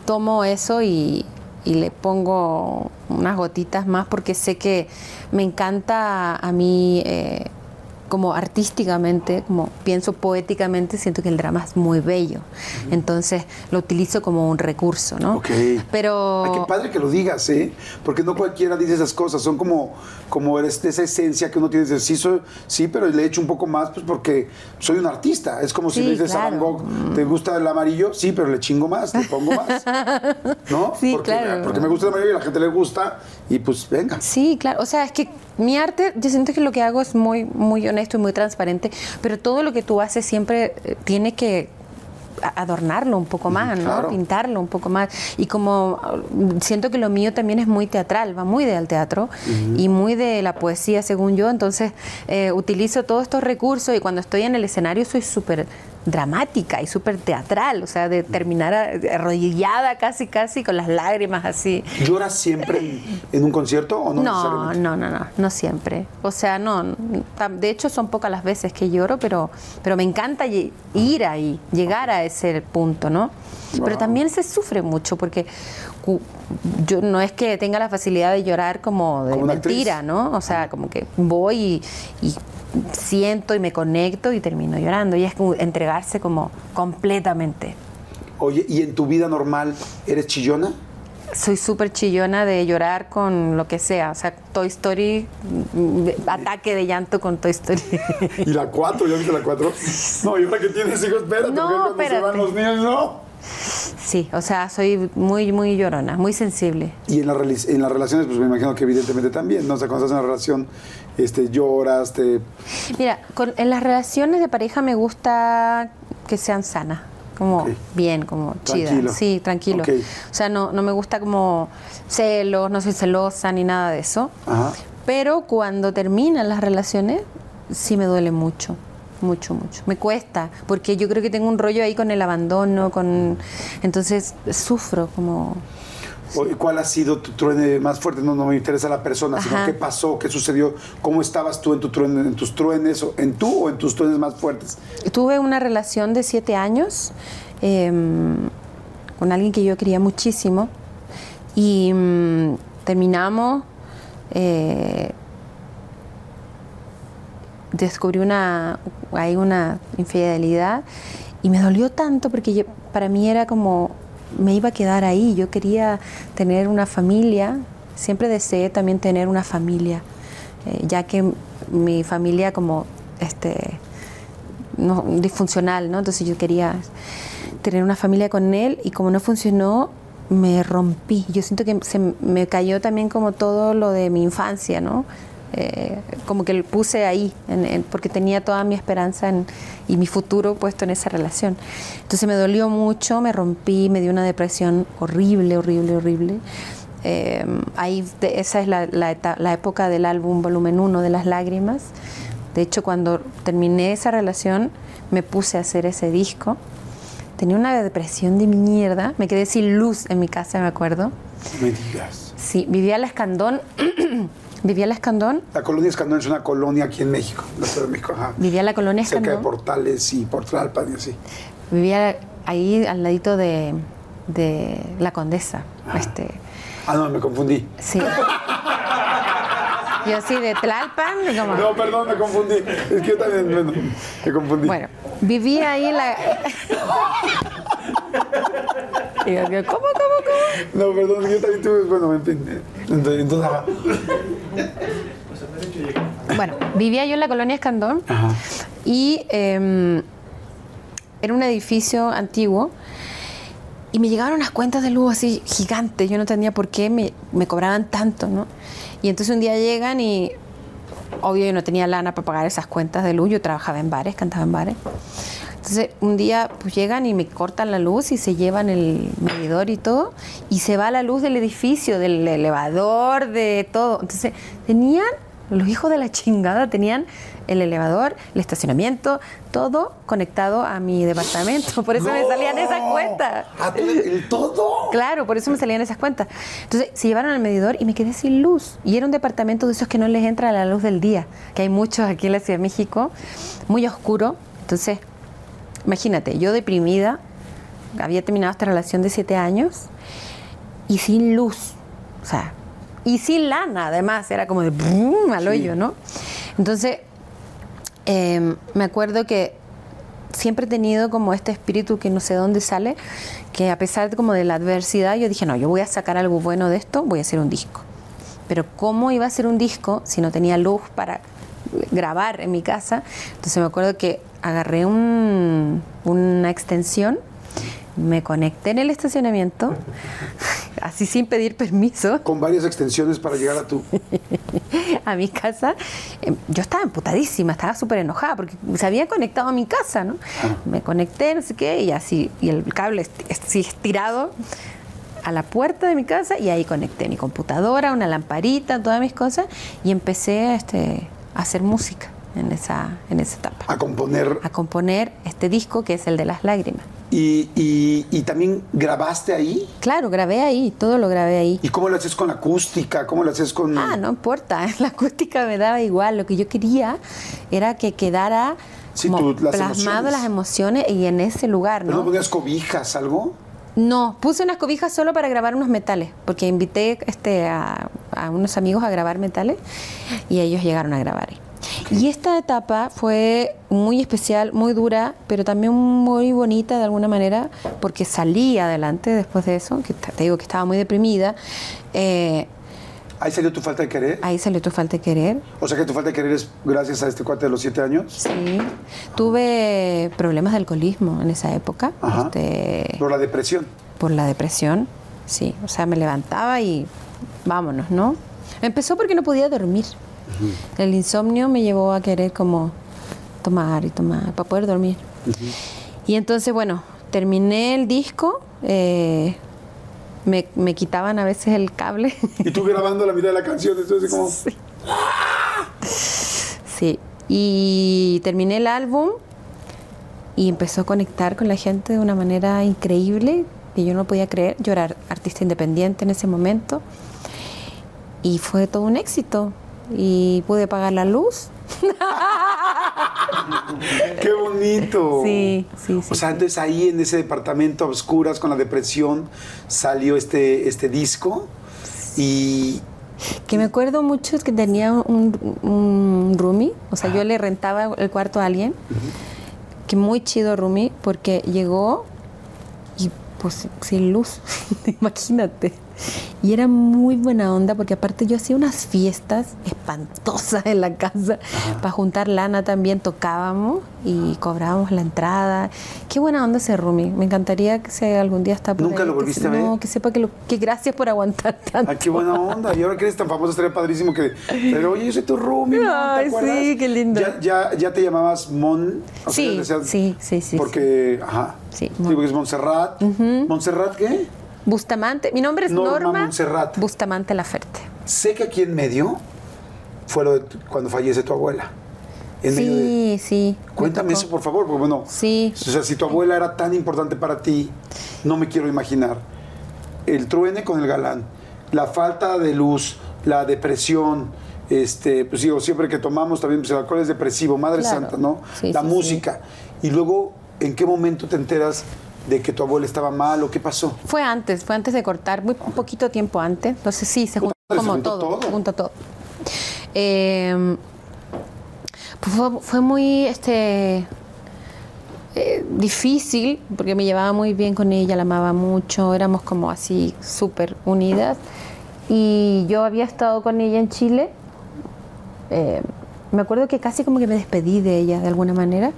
tomo eso y, y le pongo unas gotitas más porque sé que me encanta a mí, eh, como artísticamente, como pienso poéticamente, siento que el drama es muy bello. Entonces lo utilizo como un recurso, ¿no? Ok. Pero... Ay, qué padre que lo digas, ¿eh? Porque no cualquiera dice esas cosas. Son como, como eres- esa esencia que uno tiene sí, soy- sí, pero le echo un poco más, pues porque soy un artista. Es como si Sí, le dices a Van claro. Gogh, ¿te gusta el amarillo? Sí, pero le chingo más, le pongo más. ¿No? Sí, porque, claro. Porque me gusta el amarillo y a la gente le gusta, y pues venga. Sí, claro. O sea, es que mi arte, yo siento que lo que hago es muy, muy honesto y muy transparente, pero todo lo que tú haces siempre eh, tiene que adornarlo un poco más, ¿no? claro. Pintarlo un poco más. Y como uh, siento que lo mío también es muy teatral, va muy del teatro y muy de la poesía, según yo. Entonces, eh, utilizo todos estos recursos y cuando estoy en el escenario soy súper dramática y súper teatral, o sea, de terminar arrodillada casi, casi, con las lágrimas así. ¿Lloras siempre en, un concierto o no, No, no, no, no, no siempre. O sea, no, de hecho son pocas las veces que lloro, pero, pero me encanta ir ahí, llegar a ese punto, ¿no? Wow. Pero también se sufre mucho porque yo no es que tenga la facilidad de llorar como de Como una actriz. mentira, ¿no? O sea, como que voy y, y siento y me conecto y termino llorando. Y es como entregarse como completamente. Oye, ¿y en tu vida normal eres chillona? Soy súper chillona de llorar con lo que sea. O sea, Toy Story, mm, ataque de llanto con Toy Story. ¿Y la 4? ¿Ya viste la 4? No, y ahora que tienes hijos, espérate, No, porque cuando se van espérate. los niños, no. Sí, o sea, soy muy, muy llorona, muy sensible. Y en, la en las relaciones, pues me imagino que evidentemente también, ¿no? O sea, cuando estás en una relación, este, lloras, te... Mira, con- en las relaciones de pareja me gusta que sean sanas, como bien, como chidas. Tranquilo. Sí, tranquilo. O sea, no, no me gusta como celos, no soy celosa ni nada de eso. Ajá. Pero cuando terminan las relaciones, sí me duele mucho, mucho, mucho. Me cuesta, porque yo creo que tengo un rollo ahí con el abandono, con entonces sufro como ¿Cuál ha sido tu truene más fuerte? No, no me interesa la persona, sino qué pasó, qué sucedió, cómo estabas tú en, tu truene, en tus truenes, en tú o en tus truenes más fuertes. Tuve una relación de siete años eh, con alguien que yo quería muchísimo y mm, terminamos. eh, descubrí una, hay una infidelidad y me dolió tanto porque yo- para mí era como me iba a quedar ahí. Yo quería tener una familia, siempre deseé también tener una familia, eh, ya que mi familia como este disfuncional, ¿no? Entonces yo quería tener una familia con él y como no funcionó, me rompí. Yo siento que se me cayó también como todo lo de mi infancia, ¿no? Eh, como que lo puse ahí, en- en- porque tenía toda mi esperanza en- y mi futuro puesto en esa relación. Entonces me dolió mucho, me rompí, me dio una depresión horrible, horrible, horrible. Eh, ahí, de- esa es la, la la época del álbum volumen 1 de las lágrimas. De hecho, cuando terminé esa relación, me puse a hacer ese disco. Tenía una depresión de mierda. Me quedé sin luz en mi casa, me acuerdo. No me digas. Sí, vivía la Escandón. Vivía en la Escandón. La colonia Escandón es una colonia aquí en México, en la Ciudad de México. Ajá. Vivía en la colonia Cerca de Escandón. Portales y Portlalpan y así. Vivía ahí al ladito de, de la Condesa. Este, Ah, no, me confundí. sí. Yo sí, de Tlalpan. como- No, perdón, me confundí. Es que yo también bueno, me confundí. Bueno, vivía ahí en la. Y yo, ¿Cómo, cómo, cómo? No, perdón, yo también tuve, bueno, en fin. Entonces. Bueno, vivía yo en la colonia Escandón Ajá. y eh, era un edificio antiguo y me llegaban unas cuentas de luz así gigantes. Yo no entendía por qué me, me cobraban tanto, ¿no? Y entonces un día llegan y, obvio, yo no tenía lana para pagar esas cuentas de luz. Yo trabajaba en bares, cantaba en bares. Entonces un día pues llegan y me cortan la luz y se llevan el medidor y todo y se va la luz del edificio, del elevador, de todo. Entonces tenían, los hijos de la chingada tenían el elevador, el estacionamiento, todo conectado a mi departamento. Por eso me salían esas cuentas. ¿A ¿El todo? Claro, por eso me salían esas cuentas. Entonces se llevaron al medidor y me quedé sin luz. Y era un departamento de esos que no les entra la luz del día, que hay muchos aquí en la Ciudad de México, muy oscuro. Entonces, imagínate, yo deprimida, había terminado esta relación de siete años y sin luz. O sea, y sin lana, además, era como de brum, al hoyo, ¿no? Entonces, eh, me acuerdo que siempre he tenido como este espíritu que no sé dónde sale, que a pesar de, como de la adversidad, yo dije, no, yo voy a sacar algo bueno de esto, voy a hacer un disco. Pero ¿cómo iba a hacer un disco si no tenía luz para grabar en mi casa? Entonces me acuerdo que agarré un- una extensión, me conecté en el estacionamiento, así sin pedir permiso, Con varias extensiones para llegar a tu. a mi casa, eh, yo estaba emputadísima, estaba súper enojada porque se había conectado a mi casa, ¿no? Me conecté, no sé qué, y así, y el cable así estirado a la puerta de mi casa y ahí conecté mi computadora, una lamparita, todas mis cosas y empecé este, a hacer música en esa, en esa etapa. a componer. A componer este disco que es el de las lágrimas. Y, y- y también grabaste ahí. Claro, grabé ahí, todo lo grabé ahí. ¿Y cómo lo haces con la acústica? ¿Cómo lo haces con.? Ah, no importa, la acústica me daba igual. Lo que yo quería era que quedara Sí, tú, las plasmado emociones. las emociones y en ese lugar, ¿Pero no ¿no? ponías cobijas, algo? No, puse unas cobijas solo para grabar unos metales, porque invité este, a, a unos amigos a grabar metales y ellos llegaron a grabar ahí. Y esta etapa fue muy especial, muy dura, pero también muy bonita de alguna manera, porque salí adelante después de eso, que te digo que estaba muy deprimida. Eh, Ahí salió tu falta de querer. ahí salió tu falta de querer. O sea que tu falta de querer es gracias a este cuate de los siete años. Sí, tuve problemas de alcoholismo en esa época, Ajá. este, Por la depresión. por la depresión, sí, o sea, me levantaba y vámonos, ¿no? Empezó porque no podía dormir. El insomnio me llevó a querer como tomar y tomar para poder dormir. Y entonces, bueno, terminé el disco, eh, me, me quitaban a veces el cable. Y tú grabando la mitad de la canción, entonces como. Sí, y terminé el álbum y empezó a conectar con la gente de una manera increíble que yo no podía creer. Yo era artista independiente en ese momento y fue todo un éxito. Y pude pagar la luz. ¡Qué bonito! Sí, sí, sí, O sea, sí. entonces ahí en ese departamento a oscuras con la depresión salió este, este disco y. Que me acuerdo mucho es que tenía un, un roomie, o sea, yo le rentaba el cuarto a alguien, que muy chido roomie, porque llegó y pues sin luz, imagínate. Y era muy buena onda porque aparte yo hacía unas fiestas espantosas en la casa para juntar lana también tocábamos y cobrábamos la entrada. Qué buena onda ese roomie. Me encantaría que se algún día está por ¿Nunca ahí, lo que volviste se- a ver? No, que sepa que, lo, que gracias por aguantar tanto. ¡Ay, qué buena onda! Y ahora que eres tan famoso, estaría padrísimo que. Pero oye, yo soy tu ¿te Ay, acuerdas? sí, qué lindo. Ya, ya, ya te llamabas Mon. o sea, Sí, decías- sí, sí, sí, Porque, ajá. Sí, Sí, Mon. porque es Montserrat. ¿Montserrat qué? Bustamante, mi nombre es Norma Norma, Montserrat. Bustamante Laferte. Sé que aquí en medio fue lo de cuando fallece tu abuela. En medio de- Sí, sí. me Cuéntame eso, por favor, porque bueno. Sí. O sea, si tu abuela era tan importante para ti, no me quiero imaginar. El truene con el galán, la falta de luz, la depresión, este, pues digo, siempre que tomamos también, pues el alcohol es depresivo, Madre Claro. Santa, ¿no? Sí, la sí, música. Y luego, ¿en qué momento te enteras de que tu abuela estaba mal o qué pasó? Fue antes, fue antes de cortar, muy poquito tiempo antes. Entonces sí, se juntó se como juntó todo, todo. junto todo. Eh, pues fue, fue muy este eh, difícil porque me llevaba muy bien con ella, la amaba mucho, éramos como así súper unidas. Y yo había estado con ella en Chile. eh, me acuerdo que casi como que me despedí de ella de alguna manera.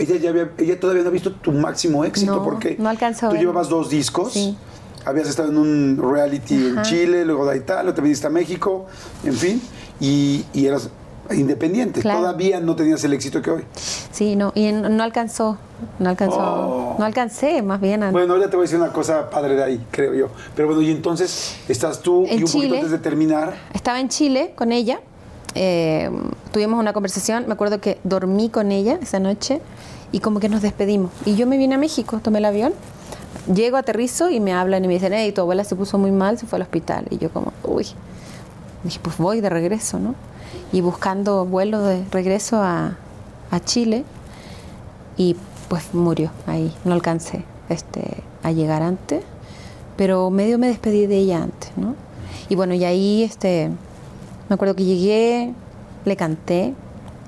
Ella, ya había- ella todavía no ha visto tu máximo éxito No, porque no alcanzó a tú llevabas dos discos. Sí. Habías estado en un reality en. Chile, luego de Italia, te viniste a México, en fin, y, y eras independiente. Claro. Todavía no tenías el éxito que hoy. Sí, no, y no alcanzó, no alcanzó, Oh. no alcancé, más bien. a- Bueno, ahora te voy a decir una cosa padre de ahí, creo yo. Pero bueno, y entonces estás tú y En un poquito Chile. antes de terminar. Estaba en Chile con ella, eh, tuvimos una conversación, me acuerdo que dormí con ella esa noche y como que nos despedimos. Y yo me vine a México, tomé el avión, llego, aterrizo y me hablan y me dicen, hey, tu abuela se puso muy mal, se fue al hospital. Y yo como, uy, dije, pues voy de regreso, ¿no? Y buscando vuelo de regreso a, a Chile y pues murió ahí, no alcancé este, a llegar antes, pero medio me despedí de ella antes, ¿no? Y bueno, y ahí este, me acuerdo que llegué, le canté,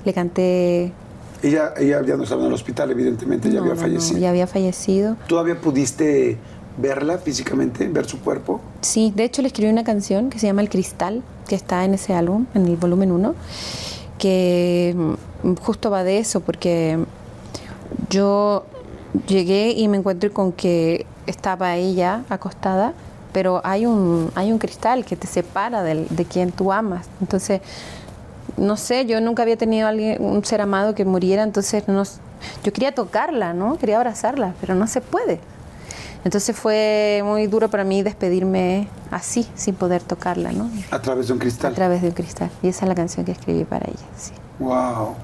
le canté... Ella, ella ya no estaba en el hospital, evidentemente, ya no, había no, no, fallecido. ya había fallecido. ¿Todavía pudiste verla físicamente, ver su cuerpo? Sí, de hecho le escribí una canción que se llama El Cristal, que está en ese álbum, en el volumen 1, que mm, justo va de eso, porque yo llegué y me encuentro con que estaba ella acostada, pero hay un, hay un cristal que te separa del- de quien tú amas. Entonces, no sé, yo nunca había tenido a alguien, un ser amado que muriera, entonces no, yo quería tocarla, ¿no? Quería abrazarla, pero no se puede. Entonces fue muy duro para mí despedirme así, sin poder tocarla, ¿no? A través de un A cristal. través de un cristal. Y esa es la canción que escribí para ella, sí. Wow.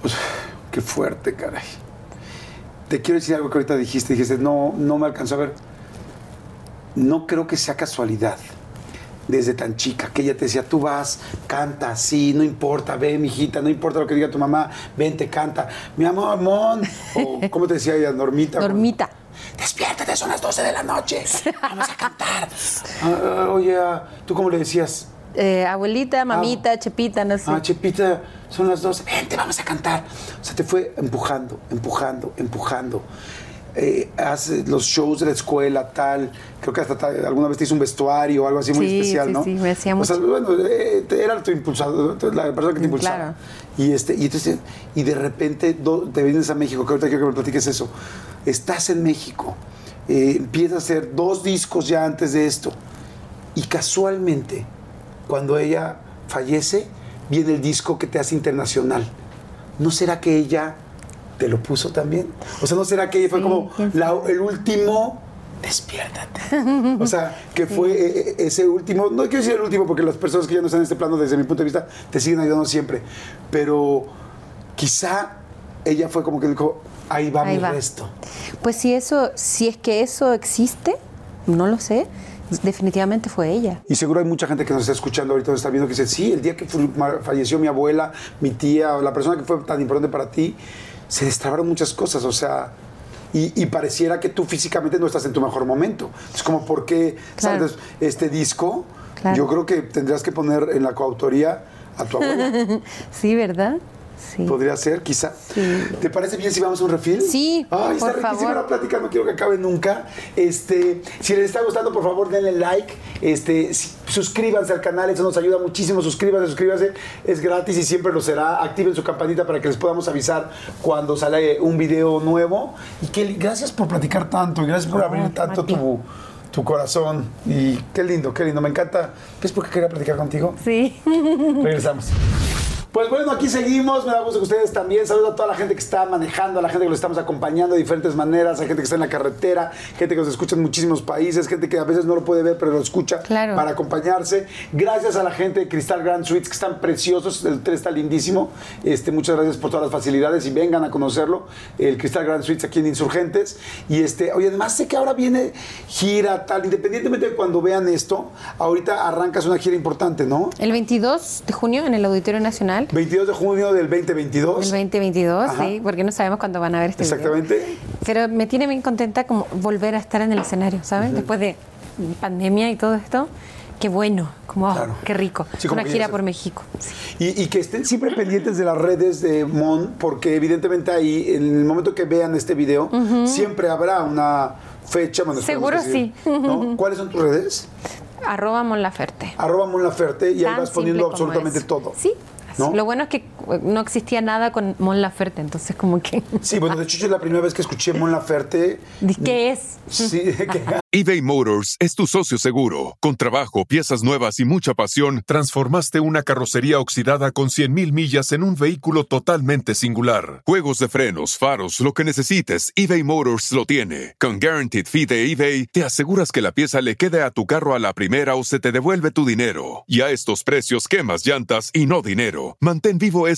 Pues, qué fuerte, caray. Te quiero decir algo que ahorita dijiste. Dijiste, no, no me alcanzó a ver. No creo que sea casualidad. Desde tan chica, que ella te decía, tú vas, canta, sí, no importa, ve, mijita, no importa lo que diga tu mamá, vente, canta. Mi amor, mon. O, ¿cómo te decía ella? Normita. Normita. Despiértate, son las 12 de la noche. Vamos a cantar. Ah, oye, ah, ¿tú cómo le decías? Eh, abuelita, mamita, chepita, no sé. Ah, Chepita, son las dos. Vente, vamos a cantar. O sea, te fue empujando, empujando, empujando. Eh, hace los shows de la escuela, tal. Creo que hasta tal- alguna vez te hizo un vestuario o algo así muy Sí, especial, sí, ¿no? sí, me hacía O sea, mucho. bueno, eh, era tu impulsador, la persona que te impulsaba. Claro. Y, este, y, entonces, y de repente do- te vienes a México, que ahorita quiero que me platiques eso. Estás en México, eh, empiezas a hacer dos discos ya antes de esto. Y casualmente, cuando ella fallece, viene el disco que te hace internacional. ¿No será que ella te lo puso también? O sea, ¿no será que ella fue Sí, como la- el último? Despiértate. O sea, que fue eh, eh, ese último, no quiero decir el último porque las personas que ya no están en este plano desde mi punto de vista te siguen ayudando siempre, pero quizá ella fue como que dijo, ahí va Ahí mi va. resto. Pues si eso, si es que eso existe, no lo sé, definitivamente fue ella. Y seguro hay mucha gente que nos está escuchando ahorita, nos está viendo que dice, sí, el día que falleció mi abuela, mi tía, o la persona que fue tan importante para ti, se destrabaron muchas cosas, o sea, y, y pareciera que tú físicamente no estás en tu mejor momento. Es como, ¿por qué Claro. ¿sabes? este disco? Claro. Yo creo que tendrías que poner en la coautoría a tu abuela. Sí, ¿verdad? Sí. Podría ser, quizá. Sí. ¿Te parece bien si vamos a un refil? Sí, Ay, está riquísima la plática, no quiero que acabe nunca. Este, si les está gustando, por favor, denle like. Este, suscríbanse al canal, eso nos ayuda muchísimo. Suscríbanse, suscríbanse. Es gratis y siempre lo será. Activen su campanita para que les podamos avisar cuando sale un video nuevo. Y que gracias por platicar tanto y gracias por No, abrir tanto tu, tu corazón. Y qué lindo, qué lindo. Me encanta. ¿Ves por qué quería platicar contigo? Sí. Regresamos. Pues bueno, aquí seguimos. Me da gusto que ustedes también. Saludo a toda la gente que está manejando, a la gente que lo estamos acompañando de diferentes maneras, a gente que está en la carretera, gente que nos escucha en muchísimos países, gente que a veces no lo puede ver, pero lo escucha Claro. para acompañarse. Gracias a la gente de Cristal Grand Suites, que están preciosos. El hotel está lindísimo. Este, muchas gracias por todas las facilidades y vengan a conocerlo. El Cristal Grand Suites aquí en Insurgentes. Y este, oye, además sé que ahora viene gira, tal, independientemente de cuando vean esto, ahorita arrancas una gira importante, ¿no? El 22 de junio en el Auditorio Nacional 22 de junio del 2022. del 2022, Ajá. sí, porque no sabemos cuándo van a ver este video. Exactamente. Pero me tiene bien contenta como volver a estar en el escenario, ¿sabes? Después de pandemia y todo esto. Qué bueno, como oh, Claro. qué rico. Sí, Una gira por México. Sí. Y, y que estén siempre pendientes de las redes de Mon, porque evidentemente ahí, en el momento que vean este video, siempre habrá una fecha. Seguro sí. ¿no? ¿Cuáles son tus redes? Arroba Mon Laferte. Arroba Mon Laferte y ahí Tan vas poniendo absolutamente todo. Sí. ¿No? Lo bueno es que no existía nada con Mon Laferte, entonces como que... Sí, bueno, de hecho yo es la primera vez que escuché Mon Laferte. ¿Qué es? Sí, que- eBay Motors es tu socio seguro. Con trabajo, piezas nuevas y mucha pasión, transformaste una carrocería oxidada con 100.000 millas en un vehículo totalmente singular. Juegos de frenos, faros, lo que necesites, eBay Motors lo tiene. Con Guaranteed Fee de eBay, te aseguras que la pieza le quede a tu carro a la primera o se te devuelve tu dinero. Y a estos precios, quemas llantas y no dinero. Mantén vivo ese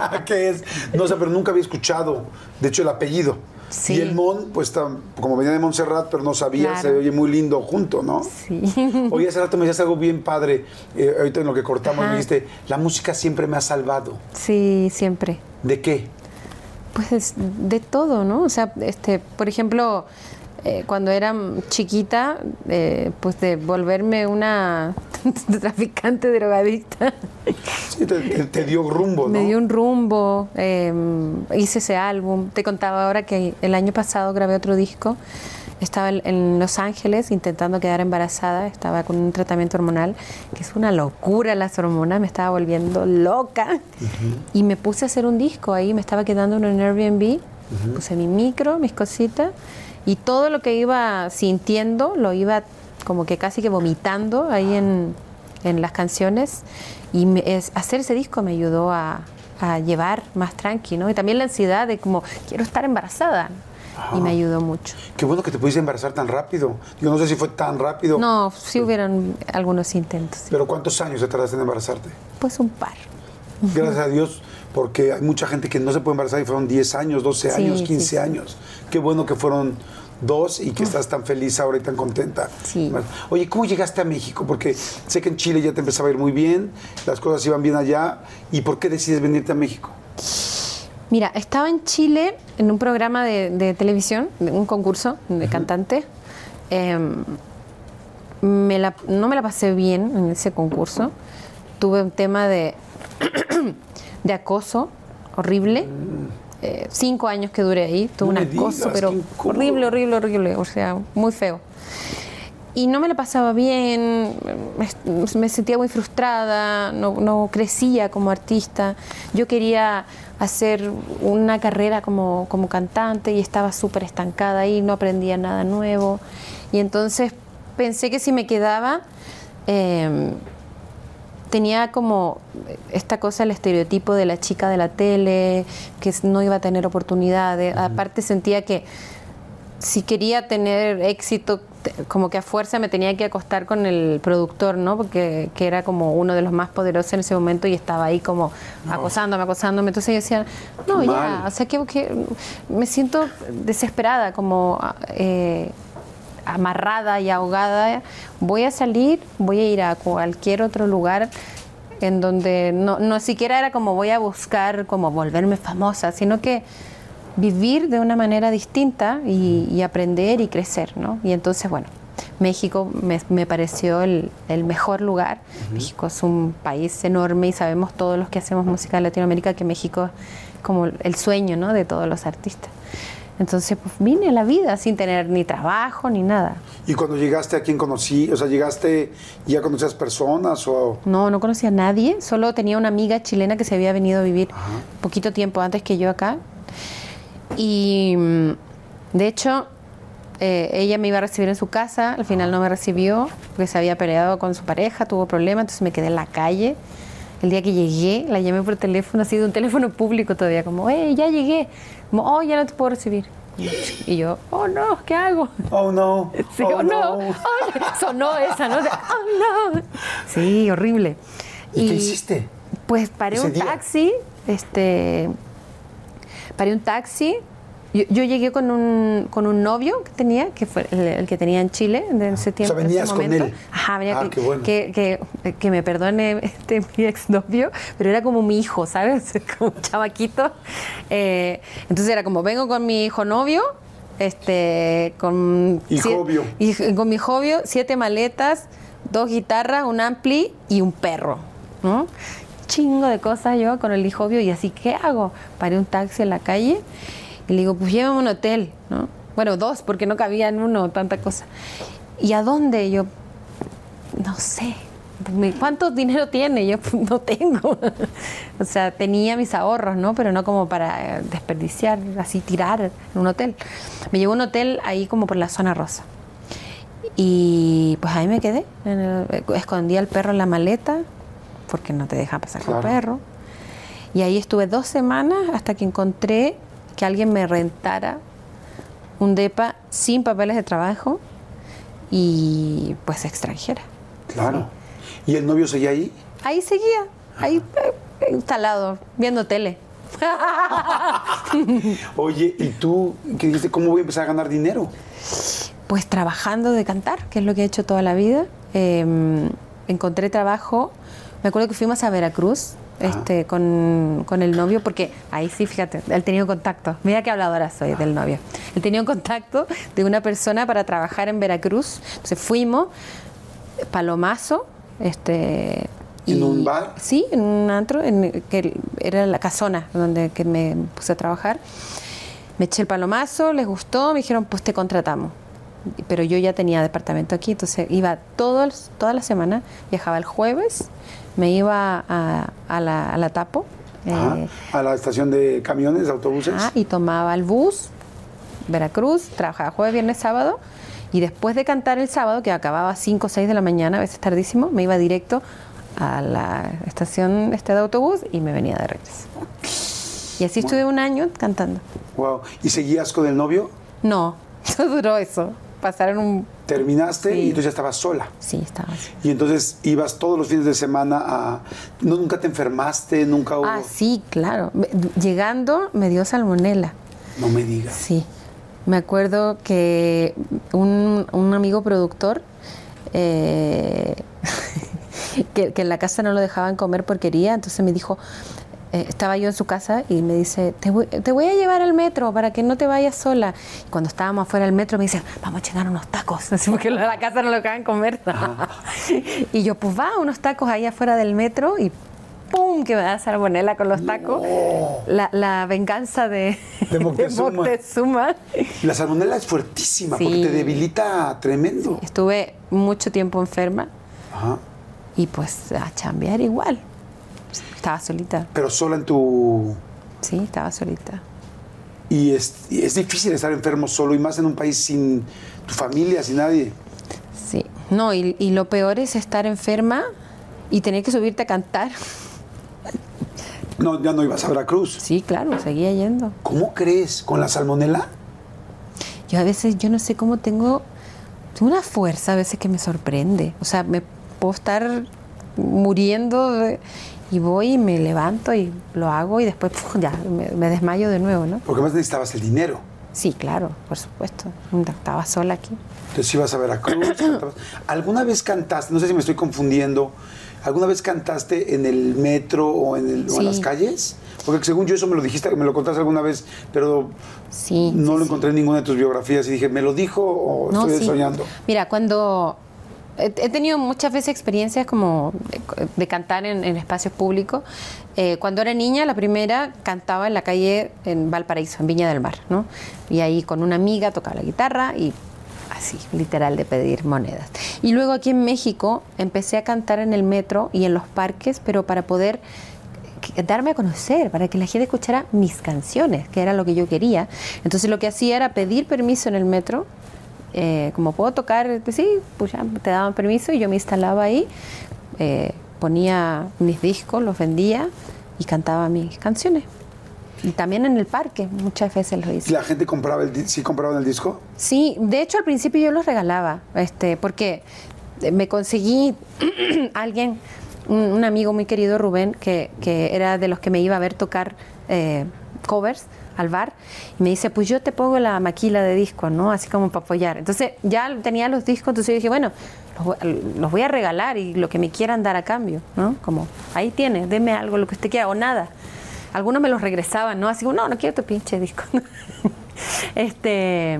¿Qué es? No sé, pero nunca había escuchado, de hecho, el apellido. Sí. Y el Mon, pues como venía de Montserrat, pero no sabía, Claro. se oye muy lindo junto, ¿no? Sí. Oye, hace rato me decías algo bien padre, eh, ahorita en lo que cortamos Ajá. me dijiste, la música siempre me ha salvado. Sí, siempre. ¿De qué? Pues es de todo, ¿no? O sea, este, por ejemplo, eh, cuando era chiquita, eh, pues de volverme una traficante drogadicta, Sí, te, te- te dio rumbo, ¿no? me dio un rumbo, eh, hice ese álbum. Te contaba ahora que el año pasado grabé otro disco. Estaba en- en Los Ángeles intentando quedar embarazada, estaba con un tratamiento hormonal, que es una locura las hormonas, me estaba volviendo loca. Y me puse a hacer un disco ahí, me estaba quedando en un Airbnb, puse mi micro, mis cositas, y todo lo que iba sintiendo lo iba como que casi que vomitando ahí en, en las canciones. Y me- es- hacer ese disco me ayudó a, a llevar más tranqui, ¿no? Y también la ansiedad de como, quiero estar embarazada. Y me ayudó mucho. Qué bueno que te pudiste embarazar tan rápido. Yo no sé si fue tan rápido, No, sí hubieron algunos intentos. pero ¿cuántos años te tardaste en embarazarte? Pues un par. Gracias a Dios, porque hay mucha gente que no se puede embarazar y fueron 10 años, 12 Sí, años, sí, 15 sí. años. Qué bueno que fueron dos y que estás tan feliz ahora y tan contenta. Sí. Oye, ¿cómo llegaste a México? Porque sé que en Chile ya te empezaba a ir muy bien, las cosas iban bien allá. ¿Y por qué decides venirte a México? Mira, estaba en Chile en un programa de, de televisión, de un concurso de cantante. Em, me la- no me la pasé bien en ese concurso. Tuve un tema de, de acoso horrible. Eh, cinco años que duré ahí, tuve No un acoso, pero horrible, horrible, horrible. O sea, muy feo. Y no me la pasaba bien, me, me sentía muy frustrada, no, no crecía como artista. Yo quería hacer una carrera como, como cantante y estaba súper estancada ahí, no aprendía nada nuevo. Y entonces pensé que si me quedaba, eh, tenía como esta cosa, el estereotipo de la chica de la tele, que no iba a tener oportunidades. Aparte sentía que si quería tener éxito, como que a fuerza me tenía que acostar con el productor, ¿no? Porque que era como uno de los más poderosos en ese momento y estaba ahí como acosándome, acosándome. Entonces yo decía, no, ya, o sea, que, que me siento desesperada, como eh, amarrada y ahogada. Voy a salir, voy a ir a cualquier otro lugar en donde no, no siquiera era como voy a buscar como volverme famosa, sino que vivir de una manera distinta y, y aprender y crecer, ¿no? Y entonces, bueno, México me, me pareció el, el mejor lugar. México es un país enorme y sabemos todos los que hacemos música en Latinoamérica que México es como el sueño, ¿no? De todos los artistas. Entonces, pues vine a la vida sin tener ni trabajo ni nada. Y cuando llegaste, ¿a quién conocí? O sea, ¿llegaste y ya conocías personas o...? No, no conocía a nadie, solo tenía una amiga chilena que se había venido a vivir poquito tiempo antes que yo acá. Y mm, de hecho, eh, ella me iba a recibir en su casa, al final no me recibió porque se había peleado con su pareja, tuvo problemas, entonces me quedé en la calle. El día que llegué, la llamé por teléfono, así de un teléfono público todavía, como, hey, ya llegué. Como, oh, ya no te puedo recibir. Y yo, oh no, ¿qué hago? Oh, no. Sí, oh, oh, no. Oh, sonó esa, ¿no? Oh no. Sí, horrible. ¿Y qué hiciste? Pues paré un día? taxi este, paré un taxi. Yo, yo llegué con un, con un novio que tenía, que fue el, el que tenía en Chile en ese tiempo. en ese venías con él. Ajá, venía Ah, con- qué bueno. que, que, que me perdone este, mi exnovio, pero era como mi hijo, ¿sabes? Como un chavaquito. Eh, entonces era como, vengo con mi hijo novio, este, con... Hijovio. y con mi hobby, siete maletas, dos guitarras, un ampli y un perro. ¿no? Chingo de cosas yo con el hijovio y así, ¿qué hago? Paré un taxi en la calle y le digo, pues llévame a un hotel, ¿no? Bueno, dos, porque no cabía en uno tanta cosa. ¿Y a dónde? Y yo, no sé. ¿Cuánto dinero tiene? Yo "Pues, no tengo. o sea, tenía mis ahorros, ¿no? Pero no como para eh, desperdiciar, así tirar en un hotel. Me llevó a un hotel ahí como por la zona rosa. Y pues ahí me quedé. el- escondí al perro en la maleta, porque no te deja pasar con Claro. perro. Y ahí estuve dos semanas hasta que encontré que alguien me rentara un DEPA sin papeles de trabajo y pues extranjera. Claro. ¿Y el novio seguía ahí? Ahí seguía, ahí eh, instalado, viendo tele. Oye, ¿y tú qué dijiste? ¿Cómo voy a empezar a ganar dinero? Pues trabajando de cantar, que es lo que he hecho toda la vida. Eh, encontré trabajo, me acuerdo que fuimos a Veracruz este, con, con el novio, porque ahí sí, fíjate, él tenía un contacto. Mira qué habladora soy del novio. Él tenía un contacto de una persona para trabajar en Veracruz. Entonces fuimos, Palomazo, este... ¿En un bar? Sí, en un antro, en, que era la casona donde que me puse a trabajar. Me eché el palomazo, les gustó, me dijeron, pues te contratamos. Pero yo ya tenía departamento aquí, entonces iba todos, toda la semana, viajaba el jueves, me iba a, a la, a la Tapo Ajá. eh, A la estación de camiones, autobuses. ah, y tomaba el bus, Veracruz, trabajaba jueves, viernes, sábado, y después de cantar el sábado, que acababa a 5 o 6 de la mañana, a veces tardísimo, me iba directo a la estación este de autobús y me venía de regreso. Y así estuve un año cantando. Wow. ¿Y seguías con el novio? No, no duró eso. Pasaron un... Terminaste Sí. y entonces ya estabas sola. Sí, estaba así. Y entonces ibas todos los fines de semana a... ¿No, ¿Nunca te enfermaste? ¿Nunca hubo...? Ah, sí, claro. Llegando me dio salmonela. No me digas. Sí. Me acuerdo que un, un amigo productor, eh, que, que en la casa no lo dejaban comer porquería, entonces me dijo, eh, estaba yo en su casa y me dice, te voy, te voy a llevar al metro para que no te vayas sola. Y cuando estábamos afuera del metro me dice, vamos a llegar unos tacos, así porque la casa no lo dejaban comer. y yo, pues va, unos tacos ahí afuera del metro y ¡pum! que me da salmonela con los tacos. La, la venganza de, De Moctezuma. Moctezuma. La salmonela es fuertísima porque Sí. te debilita tremendo. Estuve mucho tiempo enferma Ajá. y pues a chambear igual. Estaba solita, Pero sola en tu... sí, estaba solita. Y es, y es difícil estar enfermo solo y más en un país sin tu familia, sin nadie. Sí, no, y, y lo peor es estar enferma y tener que subirte a cantar. No, ya no ibas a Veracruz. Sí, claro, seguía yendo. ¿Cómo crees? ¿Con la salmonela? Yo a veces, yo no sé cómo tengo, tengo una fuerza a veces que me sorprende. O sea, me puedo estar muriendo de- y voy y me levanto y lo hago y después ¡puf! ya me, me desmayo de nuevo, ¿no? Porque más necesitabas el dinero. Sí, claro, por supuesto. Estaba sola aquí. Entonces ibas a Veracruz. cantabas. ¿Alguna vez cantaste, no sé si me estoy confundiendo, ¿alguna vez cantaste en el metro o en, el- o en Sí. las calles? Porque según yo eso me lo dijiste, me lo contaste alguna vez, pero Sí. no sí, lo encontré en ninguna de tus biografías y dije, ¿me lo dijo o No, estoy soñando? Mira, cuando he, tenido muchas veces experiencias como de, cantar en, en espacios públicos. Eh, cuando era niña, la primera cantaba en la calle en Valparaíso, en Viña del Mar, ¿no? Y ahí con una amiga tocaba la guitarra y así, literal, de pedir monedas. Y luego aquí en México empecé a cantar en el metro y en los parques, pero para poder darme a conocer, para que la gente escuchara mis canciones, que era lo que yo quería. Entonces lo que hacía era pedir permiso en el metro, eh, como puedo tocar, pues sí, pues ya te daban permiso y yo me instalaba ahí, eh, ponía mis discos, los vendía y cantaba mis canciones. Y también en el parque, muchas veces lo ¿Y hice. la gente compraba el, sí compraban el disco? Sí, de hecho al principio yo los regalaba, este, porque me conseguí alguien, un, un amigo muy querido, Rubén, que, que era de los que me iba a ver tocar eh, covers al bar, y me dice, pues yo te pongo la maquila de discos, ¿no? Así como para apoyar. Entonces ya tenía los discos, entonces yo dije, bueno, los, voy- los voy a regalar y lo que me quieran dar a cambio, ¿no? Como, ahí tiene, deme algo, lo que usted quiera, o nada. Algunos me los regresaban, ¿no? Así como, no, no quiero tu pinche disco. este...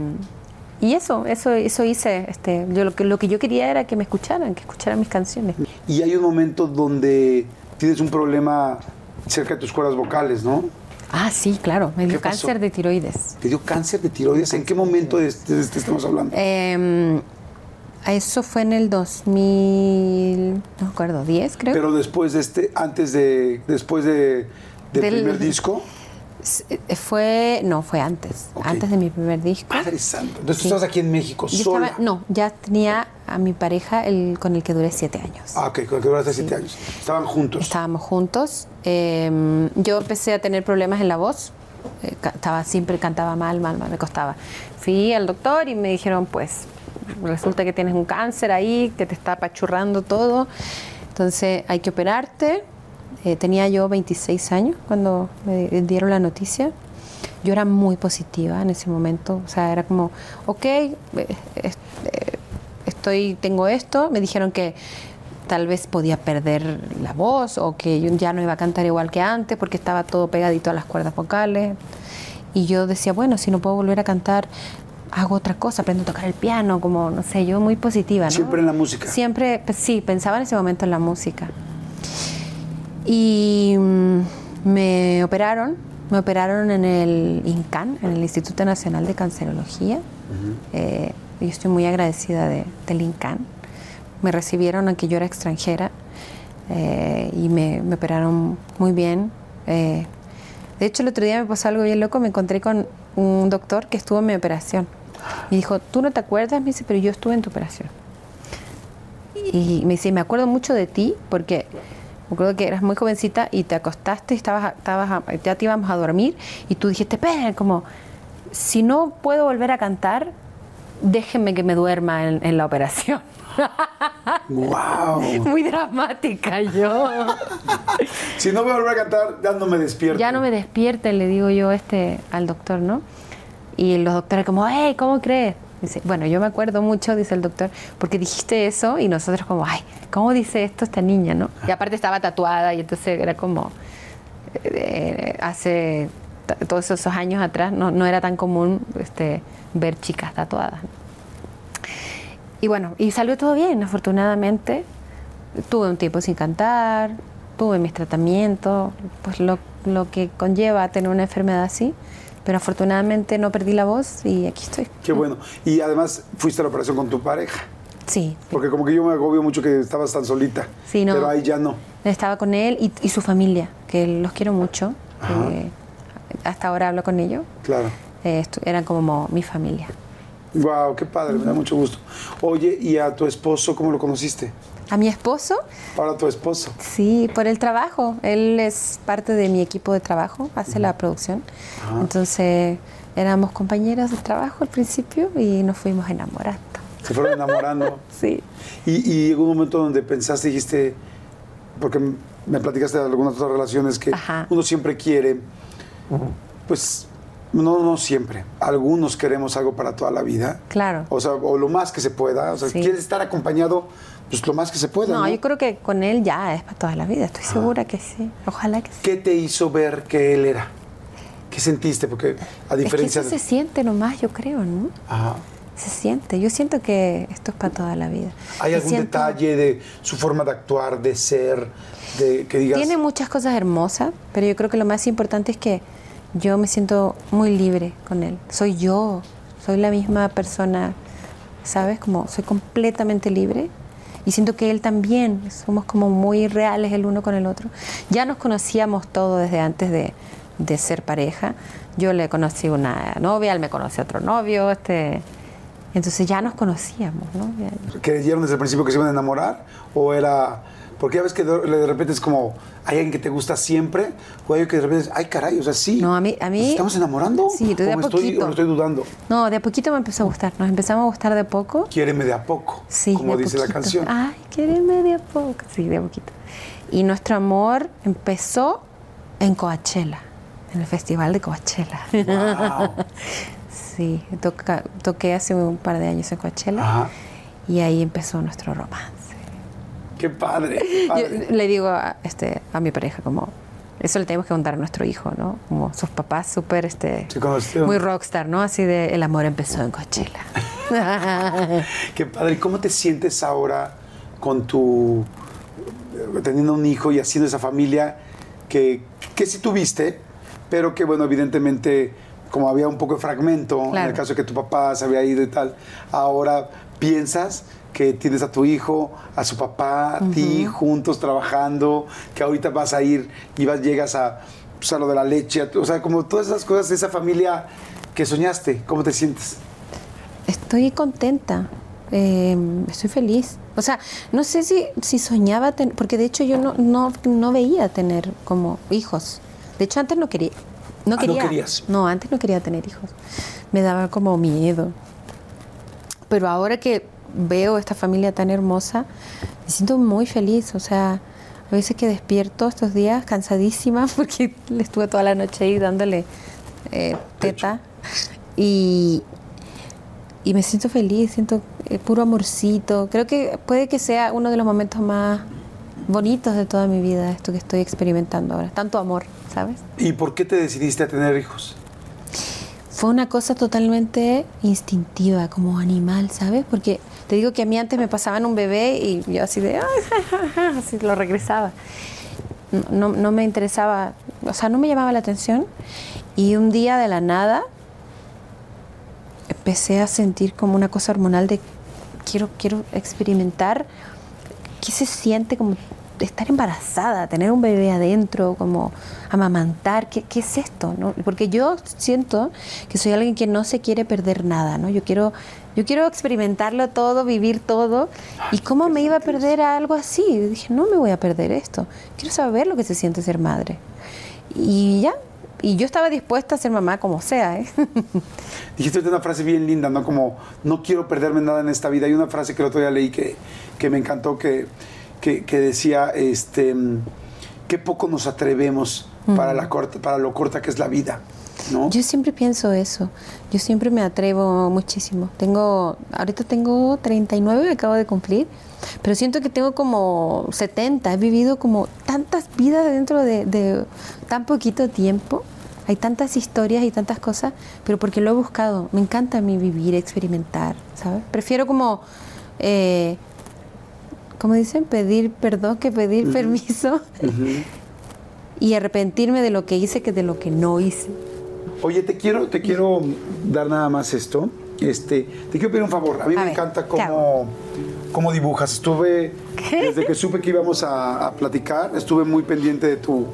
Y eso, eso, eso hice. Este, yo lo que, lo que yo quería era que me escucharan, que escucharan mis canciones. Y hay un momento donde tienes un problema cerca de tus cuerdas vocales, ¿no? Ah, sí, claro. Me dio cáncer de tiroides. ¿Te dio cáncer de tiroides? ¿En qué momento de este, de este estamos hablando? Eh, eso fue en el 2000, no me acuerdo, 10 creo. Pero después de este, antes de, después de, del Del- primer disco, fue, no, fue antes, antes de mi primer disco. Padre Santo. Entonces Sí. tú estás aquí en México, Yo sola. estaba, no, ya tenía a mi pareja el, con el que duré siete años. Ah, ok, con el que duraste siete años. Estaban juntos. Estábamos juntos. eh, yo empecé a tener problemas en la voz. eh, estaba siempre cantaba mal, mal, mal, me costaba. Fui al doctor y me dijeron, pues, resulta que tienes un cáncer ahí, que te está apachurrando todo. Entonces hay que operarte. Eh, tenía yo 26 años cuando me dieron la noticia. Yo era muy positiva en ese momento. O sea, era como, ok, eh, eh, estoy, tengo esto. Me dijeron que tal vez podía perder la voz o que yo ya no iba a cantar igual que antes porque estaba todo pegadito a las cuerdas vocales. Y yo decía, bueno, si no puedo volver a cantar, hago otra cosa, aprendo a tocar el piano, como, no sé, yo muy positiva, ¿no? Siempre en la música. Siempre, pues, sí, pensaba en ese momento en la música. Y mm, me operaron, me operaron en el INCAN, en el Instituto Nacional de Cancerología. Eh, yo estoy muy agradecida de, del INCAN. Me recibieron aunque yo era extranjera eh, y me, me operaron muy bien. Eh, de hecho, el otro día me pasó algo bien loco. Me encontré con un doctor que estuvo en mi operación. Y dijo, ¿tú no te acuerdas? Me dice, pero yo estuve en tu operación. Y me dice, me acuerdo mucho de ti porque me acuerdo que eras muy jovencita y te acostaste, estabas, estabas, ya te íbamos a dormir y tú dijiste, espera, como, si no puedo volver a cantar, déjenme que me duerma en, en la operación. ¡Wow! muy dramática yo. Si no voy a volver a cantar, ya no me despierto. ya no me despierten, le digo yo este al doctor, ¿no? Y los doctores como, hey, ¿cómo crees? Dice, bueno, yo me acuerdo mucho, dice el doctor, porque dijiste eso y nosotros como, ay, ¿cómo dice esto esta niña, no? Y aparte estaba tatuada y entonces era como, eh, hace todos esos años atrás no, no era tan común este, ver chicas tatuadas. Y bueno, y salió todo bien, afortunadamente. Tuve un tiempo sin cantar, tuve mis tratamientos, pues lo, lo que conlleva tener una enfermedad así. Pero afortunadamente no perdí la voz y aquí estoy. Qué bueno. Y además fuiste a la operación con tu pareja. Sí, Porque como que yo me agobio mucho que estabas tan solita. Sí, no. Pero ahí ya no. estaba con él y, y su familia, que los quiero mucho. que hasta ahora hablo con ellos. Claro. Eh, eran como mi familia. Wow, qué padre, me da mucho gusto. Oye, ¿y a tu esposo cómo lo conociste? A mi esposo, Ahora tu esposo. Sí, por el trabajo. Él es parte de mi equipo de trabajo, hace la producción. Entonces éramos compañeros de trabajo al principio y nos fuimos enamorando. Se fueron enamorando. Sí. y, y llegó un momento donde pensaste, dijiste, porque me platicaste de algunas otras relaciones que Ajá. uno siempre quiere, pues no, no siempre. Algunos queremos algo para toda la vida. Claro. O sea, o lo más que se pueda. O sea, Sí. quieres estar acompañado, pues lo más que se pueda. No, ¿no? yo creo que con él ya es para toda la vida. Estoy segura que sí. Ojalá que sí. ¿Qué te hizo ver que él era? ¿Qué sentiste? Porque a Es que diferencia eso se siente nomás, yo creo, ¿no? Ajá. Se siente. Yo siento que esto es para toda la vida. ¿Hay algún siento- detalle de su forma de actuar, de ser, de que digas... Tiene muchas cosas hermosas, pero yo creo que lo más importante es que yo me siento muy libre con él. Soy yo, soy la misma persona, ¿sabes? Como soy completamente libre y siento que él también, somos como muy reales el uno con el otro. Ya nos conocíamos todo desde antes de, de ser pareja. Yo le conocí una novia, él me conoció otro novio, este... Entonces ya nos conocíamos, ¿no? ¿Creyeron desde el principio que se iban a enamorar? ¿O era...? Porque ya ves que de, de repente es como, hay alguien que te gusta siempre, o hay alguien que de repente ay caray, o sea, sí. No, a mí- a mí- ¿Nos estamos enamorando? Sí, de ¿O a me estoy, poquito. o me estoy dudando? No, de a poquito me empezó a gustar. Nos empezamos a gustar de a poco. Quiéreme de a poco, Sí, como de dice la poquito. canción. Ay, quéreme de a poco. Sí, de a poquito. Y nuestro amor empezó en Coachella, en el festival de Coachella. Wow. sí, toca- toqué hace un par de años en Coachella Ajá. y ahí empezó nuestro romance. Qué padre. Le digo a, este, a mi pareja como, eso le tenemos que contar a nuestro hijo, ¿no? Como sus papás súper, este, conocieron. muy rockstar, ¿no? Así de, el amor empezó en Coachella. Qué padre. ¿Y ¿Cómo te sientes ahora con tu. eh, teniendo un hijo y haciendo esa familia que, que sí tuviste, pero que, bueno, evidentemente, como había un poco de fragmento, en el caso de que tu papá se había ido y tal, ahora piensas que tienes a tu hijo, a su papá, a ti, juntos trabajando, que ahorita vas a ir y vas, llegas a, pues, a lo de la leche, a o sea, como todas esas cosas de esa familia que soñaste, ¿cómo te sientes? Estoy contenta, eh, estoy feliz. O sea, no sé si, si soñaba, ten- porque de hecho yo no, no, no veía tener como hijos. De hecho, antes no quería. No Ah, ¿no quería. querías? No, antes no quería tener hijos. Me daba como miedo. Pero ahora que veo esta familia tan hermosa, me siento muy feliz. O sea, a veces que despierto estos días cansadísima porque le estuve toda la noche ahí dándole eh, teta. Y, y me siento feliz, siento eh, puro amorcito. Creo que puede que sea uno de los momentos más bonitos de toda mi vida, esto que estoy experimentando ahora. Tanto amor, ¿sabes? ¿Y por qué te decidiste a tener hijos? Fue una cosa totalmente instintiva, como animal, ¿sabes? Porque te digo que a mí antes me pasaban un bebé y yo así de, así lo regresaba. No, no me interesaba, o sea, no me llamaba la atención. Y un día de la nada empecé a sentir como una cosa hormonal de quiero, quiero experimentar qué se siente como estar embarazada, tener un bebé adentro, como amamantar, ¿qué, qué es esto? no? Porque yo siento que soy alguien que no se quiere perder nada, ¿no? Yo quiero, yo quiero experimentarlo todo, vivir todo. ¿Y cómo me iba a perder a algo así? Y dije, no me voy a perder esto. Quiero saber lo que se siente ser madre. Y ya, y yo estaba dispuesta a ser mamá como sea, ¿eh? Dijiste una frase bien linda, ¿no? Como, no quiero perderme nada en esta vida. Hay una frase que el otro día leí que, que me encantó, que, que, que decía, este, qué poco nos atrevemos para, la corta, para lo corta que es la vida, ¿no? Yo siempre pienso eso. Yo siempre me atrevo muchísimo. Tengo, ahorita tengo 39, acabo de cumplir, pero siento que tengo como 70. He vivido como tantas vidas dentro de, de tan poquito tiempo. Hay tantas historias y tantas cosas, pero porque lo he buscado. Me encanta a mí vivir, experimentar, ¿sabes? Prefiero como, eh, como dicen, pedir perdón que pedir permiso y arrepentirme de lo que hice que de lo que no hice. Oye, te quiero, te quiero dar nada más esto. Este, te quiero pedir un favor. A mí A me ver, encanta ¿qué cómo, cómo dibujas. Estuve, desde que supe que íbamos a, a platicar, estuve muy pendiente de tu,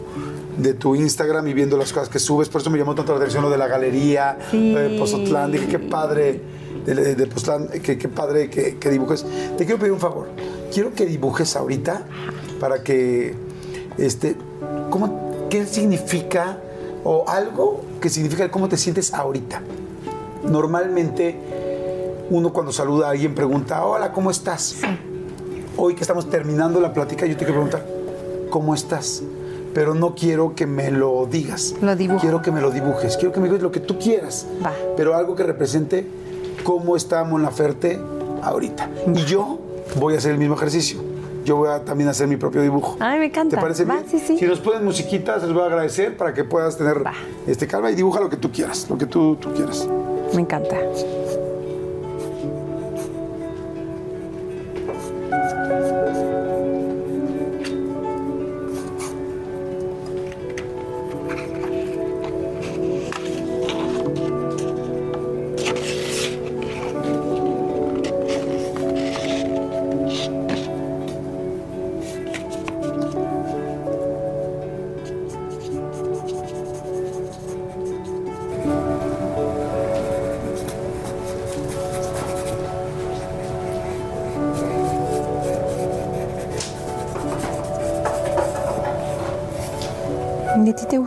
de tu Instagram y viendo las cosas que subes. Por eso me llamó tanto la atención lo de la galería, Sí. de Pozotlán. Dije, qué padre, de, de, Pozotlán, qué, qué padre que, que dibujes. Te quiero pedir un favor. Quiero que dibujes ahorita para que, este, ¿cómo, ¿qué significa o algo que significa cómo te sientes ahorita? Normalmente uno cuando saluda a alguien pregunta, hola, ¿cómo estás? Hoy que estamos terminando la plática, yo te quiero preguntar, ¿cómo estás? Pero no quiero que me lo digas. Lo dibujo. Quiero que me lo dibujes. Quiero que me digas lo que tú quieras. Va. Pero algo que represente cómo está Mon Laferte ahorita. Y yo voy a hacer el mismo ejercicio. Yo voy a también hacer mi propio dibujo. Ay, me encanta. ¿Te parece Va, bien? sí, sí. Si nos ponen musiquitas, les voy a agradecer para que puedas tener Va. este calma y dibuja lo que tú quieras, lo que tú, tú quieras. Me encanta.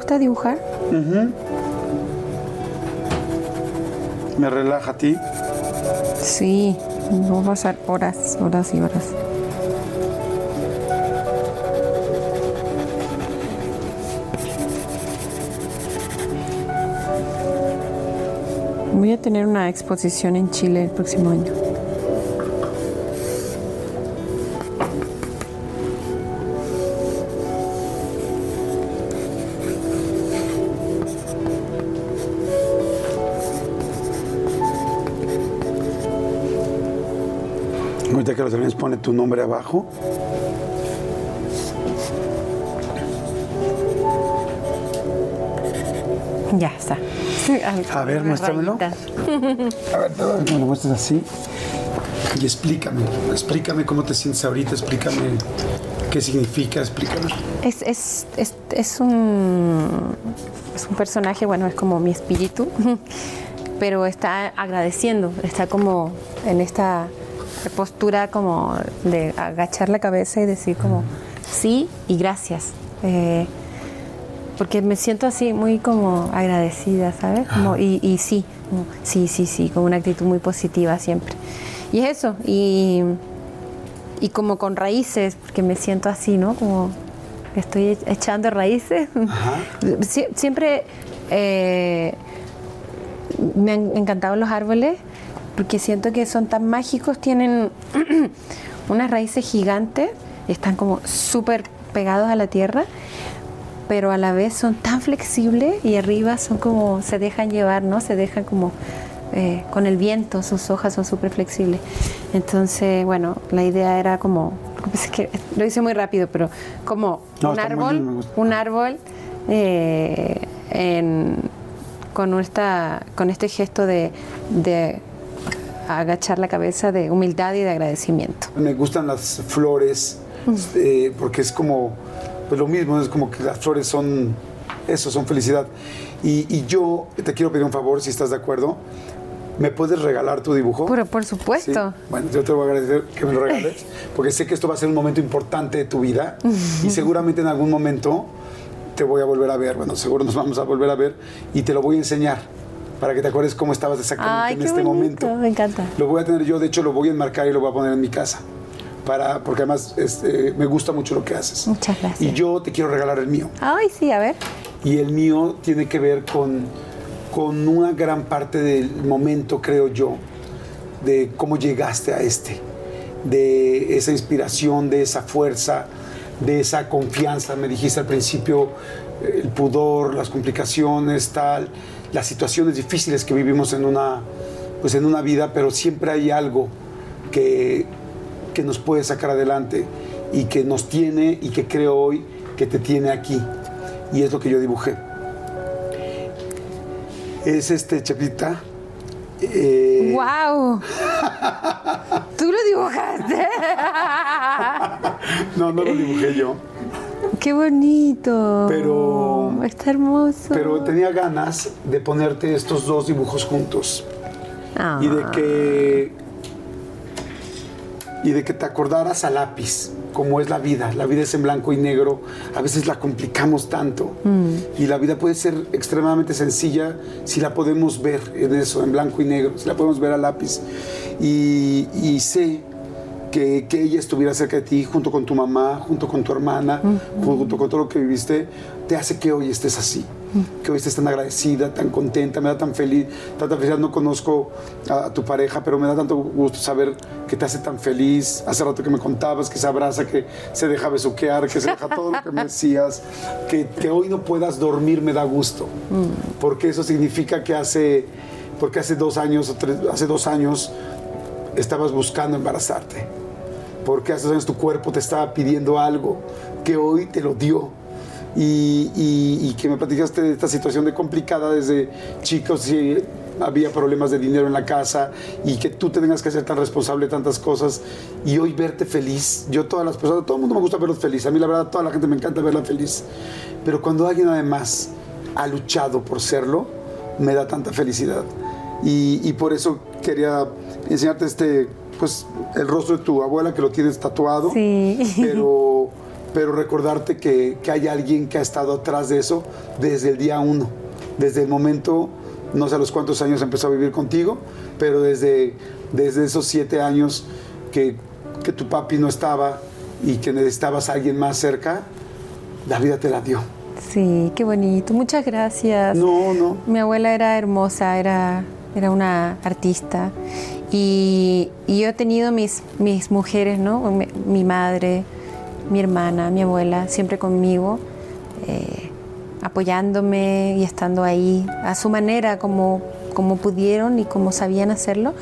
gusta dibujar? ¿Me relaja a ti? Sí, no a ser horas, horas y horas. Voy a tener una exposición en Chile el próximo año. Ahorita que lo termines, pone tu nombre abajo. Ya está. A ver, muéstramelo. A ver, me lo muestres así. Y explícame, explícame cómo te sientes ahorita, explícame qué significa, explícame. Es, es, es, es un, es un personaje, bueno, es como mi espíritu, pero está agradeciendo, está como en esta postura como de agachar la cabeza y decir como sí y gracias. Eh, porque me siento así muy como agradecida, ¿sabes? Como, y, y sí, como, sí, sí, sí, con una actitud muy positiva siempre. Y es eso, y, y como con raíces, porque me siento así, ¿no? Como estoy echando raíces. Sie- siempre eh, me han encantado los árboles porque siento que son tan mágicos, tienen unas raíces gigantes están como súper pegados a la tierra, pero a la vez son tan flexibles y arriba son como, se dejan llevar, ¿no? Se dejan como eh, con el viento, sus hojas son súper flexibles. Entonces, bueno, la idea era como, es que lo hice muy rápido, pero como No, un árbol, bien, un árbol eh, en- con, esta, con este gesto de, de agachar la cabeza de humildad y de agradecimiento. Me gustan las flores eh, porque es como pues lo mismo, es como que las flores son eso, son felicidad. Y, y yo te quiero pedir un favor, si estás de acuerdo. ¿Me puedes regalar tu dibujo? Pero por Sí. supuesto. Bueno, yo te voy a agradecer que me lo regales, porque sé que esto va a ser un momento importante de tu vida y seguramente en algún momento te voy a volver a ver. Bueno, seguro nos vamos a volver a ver y te lo voy a enseñar para que te acuerdes cómo estabas exactamente Ay, en qué este bonito, momento. me encanta. Lo voy a tener yo, de hecho lo voy a enmarcar y lo voy a poner en mi casa. Para, porque además este, me gusta mucho lo que haces. Muchas gracias. Y yo te quiero regalar el mío. Ay, sí, a ver. Y el mío tiene que ver con, con una gran parte del momento, creo yo, de cómo llegaste a este, de esa inspiración, de esa fuerza, de esa confianza. Me dijiste al principio eh, el pudor, las complicaciones, tal, las situaciones difíciles que vivimos en una, pues en una vida, pero siempre hay algo que, que nos puede sacar adelante y que nos tiene y que creo hoy que te tiene aquí. Y es lo que yo dibujé. Es este Chepita. eh, ¡Wow! Tú lo dibujaste. no, no lo dibujé yo. ¡Qué bonito! Pero- Está hermoso. Pero tenía ganas de ponerte estos dos dibujos juntos. Ah. Y de que. Y de que te acordaras a lápiz, como es la vida. La vida es en blanco y negro. A veces la complicamos tanto. Y la vida puede ser extremadamente sencilla si la podemos ver en eso, en blanco y negro, si la podemos ver a lápiz. Y, y sé que, que ella estuviera cerca de ti, junto con tu mamá, junto con tu hermana, junto con todo lo que viviste, te hace que hoy estés así. Que hoy estés tan agradecida, tan contenta, me da tan feliz, tanta felicidad. No conozco a, a tu pareja, pero me da tanto gusto saber que te hace tan feliz. Hace rato que me contabas que se abraza, que se deja besuquear, que se deja todo lo que me decías. Que, que hoy no puedas dormir me da gusto. Porque eso significa que hace, porque hace dos años, o tres, hace dos años, estabas buscando embarazarte. Porque hace años tu cuerpo te estaba pidiendo algo que hoy te lo dio. Y, que me platicaste de esta situación de complicada desde chicos, si había problemas de dinero en la casa y que tú te tengas que ser tan responsable de tantas cosas y hoy verte feliz. Yo todas las personas, todo el mundo me gusta verlos feliz. A mí la verdad toda la gente me encanta verla feliz. Pero cuando alguien además ha luchado por serlo, me da tanta felicidad. Y por eso quería enseñarte este, pues, el rostro de tu abuela que lo tienes tatuado. Sí. Pero, pero recordarte que, que hay alguien que ha estado atrás de eso desde el día uno. Desde el momento, no sé a los cuántos años empezó a vivir contigo, pero desde, desde esos siete años que, que tu papi no estaba y que necesitabas a alguien más cerca, la vida te la dio. Sí, qué bonito. Muchas gracias. No, no. Mi abuela era hermosa, era, era una artista. Y, yo he tenido mis, mis mujeres, ¿no? Mi, mi madre, mi hermana, mi abuela, siempre conmigo, eh, apoyándome y estando ahí a su manera, como, como pudieron y como sabían hacerlo.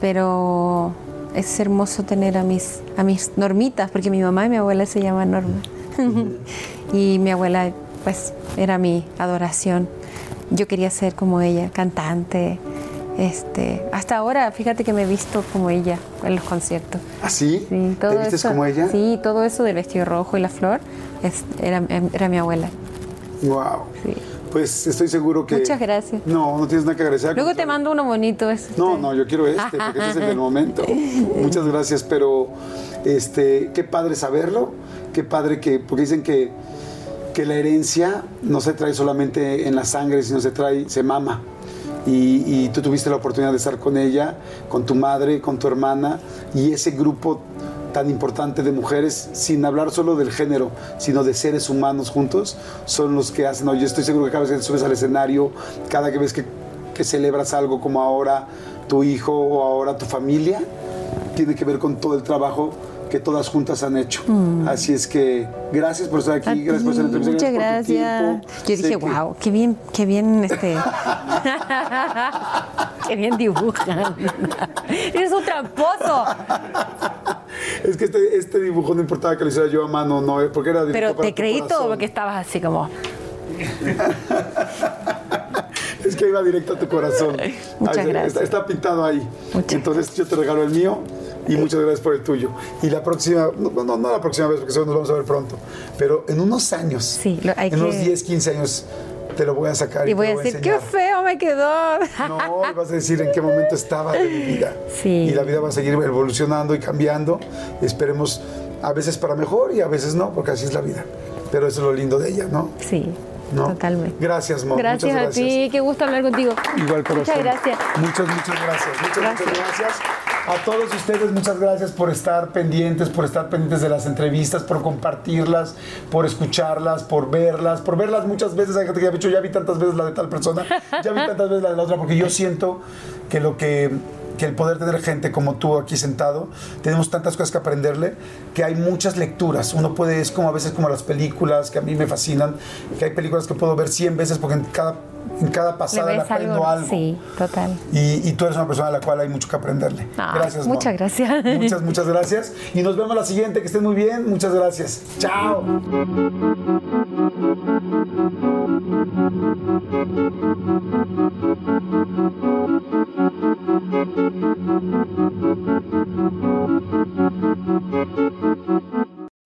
Pero es hermoso tener a mis, a mis normitas, porque mi mamá y mi abuela se llaman Norma. y mi abuela, pues, era mi adoración. Yo quería ser como ella, cantante. Este, hasta ahora, fíjate que me he visto como ella en los conciertos. ¿Ah, sí? Sí, todo ¿Te vistes eso, como ella? Sí, todo eso del vestido rojo y la flor es- era, era mi abuela. Wow. Sí. Pues estoy seguro que. Muchas gracias. No, no tienes nada que agradecer. Luego te mando uno bonito. es- No, no, yo quiero este, porque este es el del momento. Muchas gracias, pero este, qué padre saberlo, qué padre que, porque dicen que, que la herencia no se trae solamente en la sangre, sino se trae, se mama. Y, tú tuviste la oportunidad de estar con ella, con tu madre, con tu hermana, y ese grupo tan importante de mujeres, sin hablar solo del género, sino de seres humanos juntos, son los que hacen. ¿no? Yo estoy seguro que cada vez que subes al escenario, cada vez que, que celebras algo como ahora tu hijo o ahora tu familia, tiene que ver con todo el trabajo que todas juntas han hecho. Así es que gracias por estar Mm. A aquí, gracias por ti, la entrevista, Muchas gracias. Yo Sé dije, que- wow, qué bien, qué bien, este. qué bien dibujan. Eres un tramposo. Es que este, este dibujo no importaba que lo hiciera yo a mano, no, porque era Pero te creí todo porque estabas así como. Es que iba directo a tu corazón. Muchas gracias. Está, está pintado ahí. Muchas Entonces yo te regalo el mío y muchas gracias por el tuyo. Y la próxima, no, no, no la próxima vez porque seguro nos vamos a ver pronto, pero en unos años, Sí, lo- hay en unos que- 10, 15 años, te lo voy a sacar y, Y voy te a lo decir, qué feo me quedó. No, y vas a decir en qué momento estaba de mi vida. Sí. Y la vida va a seguir evolucionando y cambiando. Esperemos a veces para mejor y a veces no, porque así es la vida. Pero eso es lo lindo de ella, ¿no? Sí, ¿No? totalmente. Gracias, Mo. Gracias, Muchas a ti, qué gusto hablar contigo. Igual corazón. Muchas gracias. Muchas, muchas gracias. Muchas, Gracias. muchas gracias. A todos ustedes, muchas gracias por estar pendientes, por estar pendientes de las entrevistas, por compartirlas, por escucharlas, por verlas, por verlas muchas veces. Hay gente que ha dicho, ya vi tantas veces la de tal persona, ya vi tantas veces la de la otra, porque yo siento que lo que que el poder tener gente como tú aquí sentado, tenemos tantas cosas que aprenderle, que hay muchas lecturas. Uno puede, es como a veces como las películas que a mí me fascinan, que hay películas que puedo ver 100 veces porque en cada, en cada ¿Le pasada le aprendo algo? algo. Sí, total. Y, y tú eres una persona a la cual hay mucho que aprenderle. Ay, gracias. Muchas gracias. Muchas, muchas gracias. Y nos vemos la siguiente. Que estén muy bien. Muchas gracias. Chao. Thank you.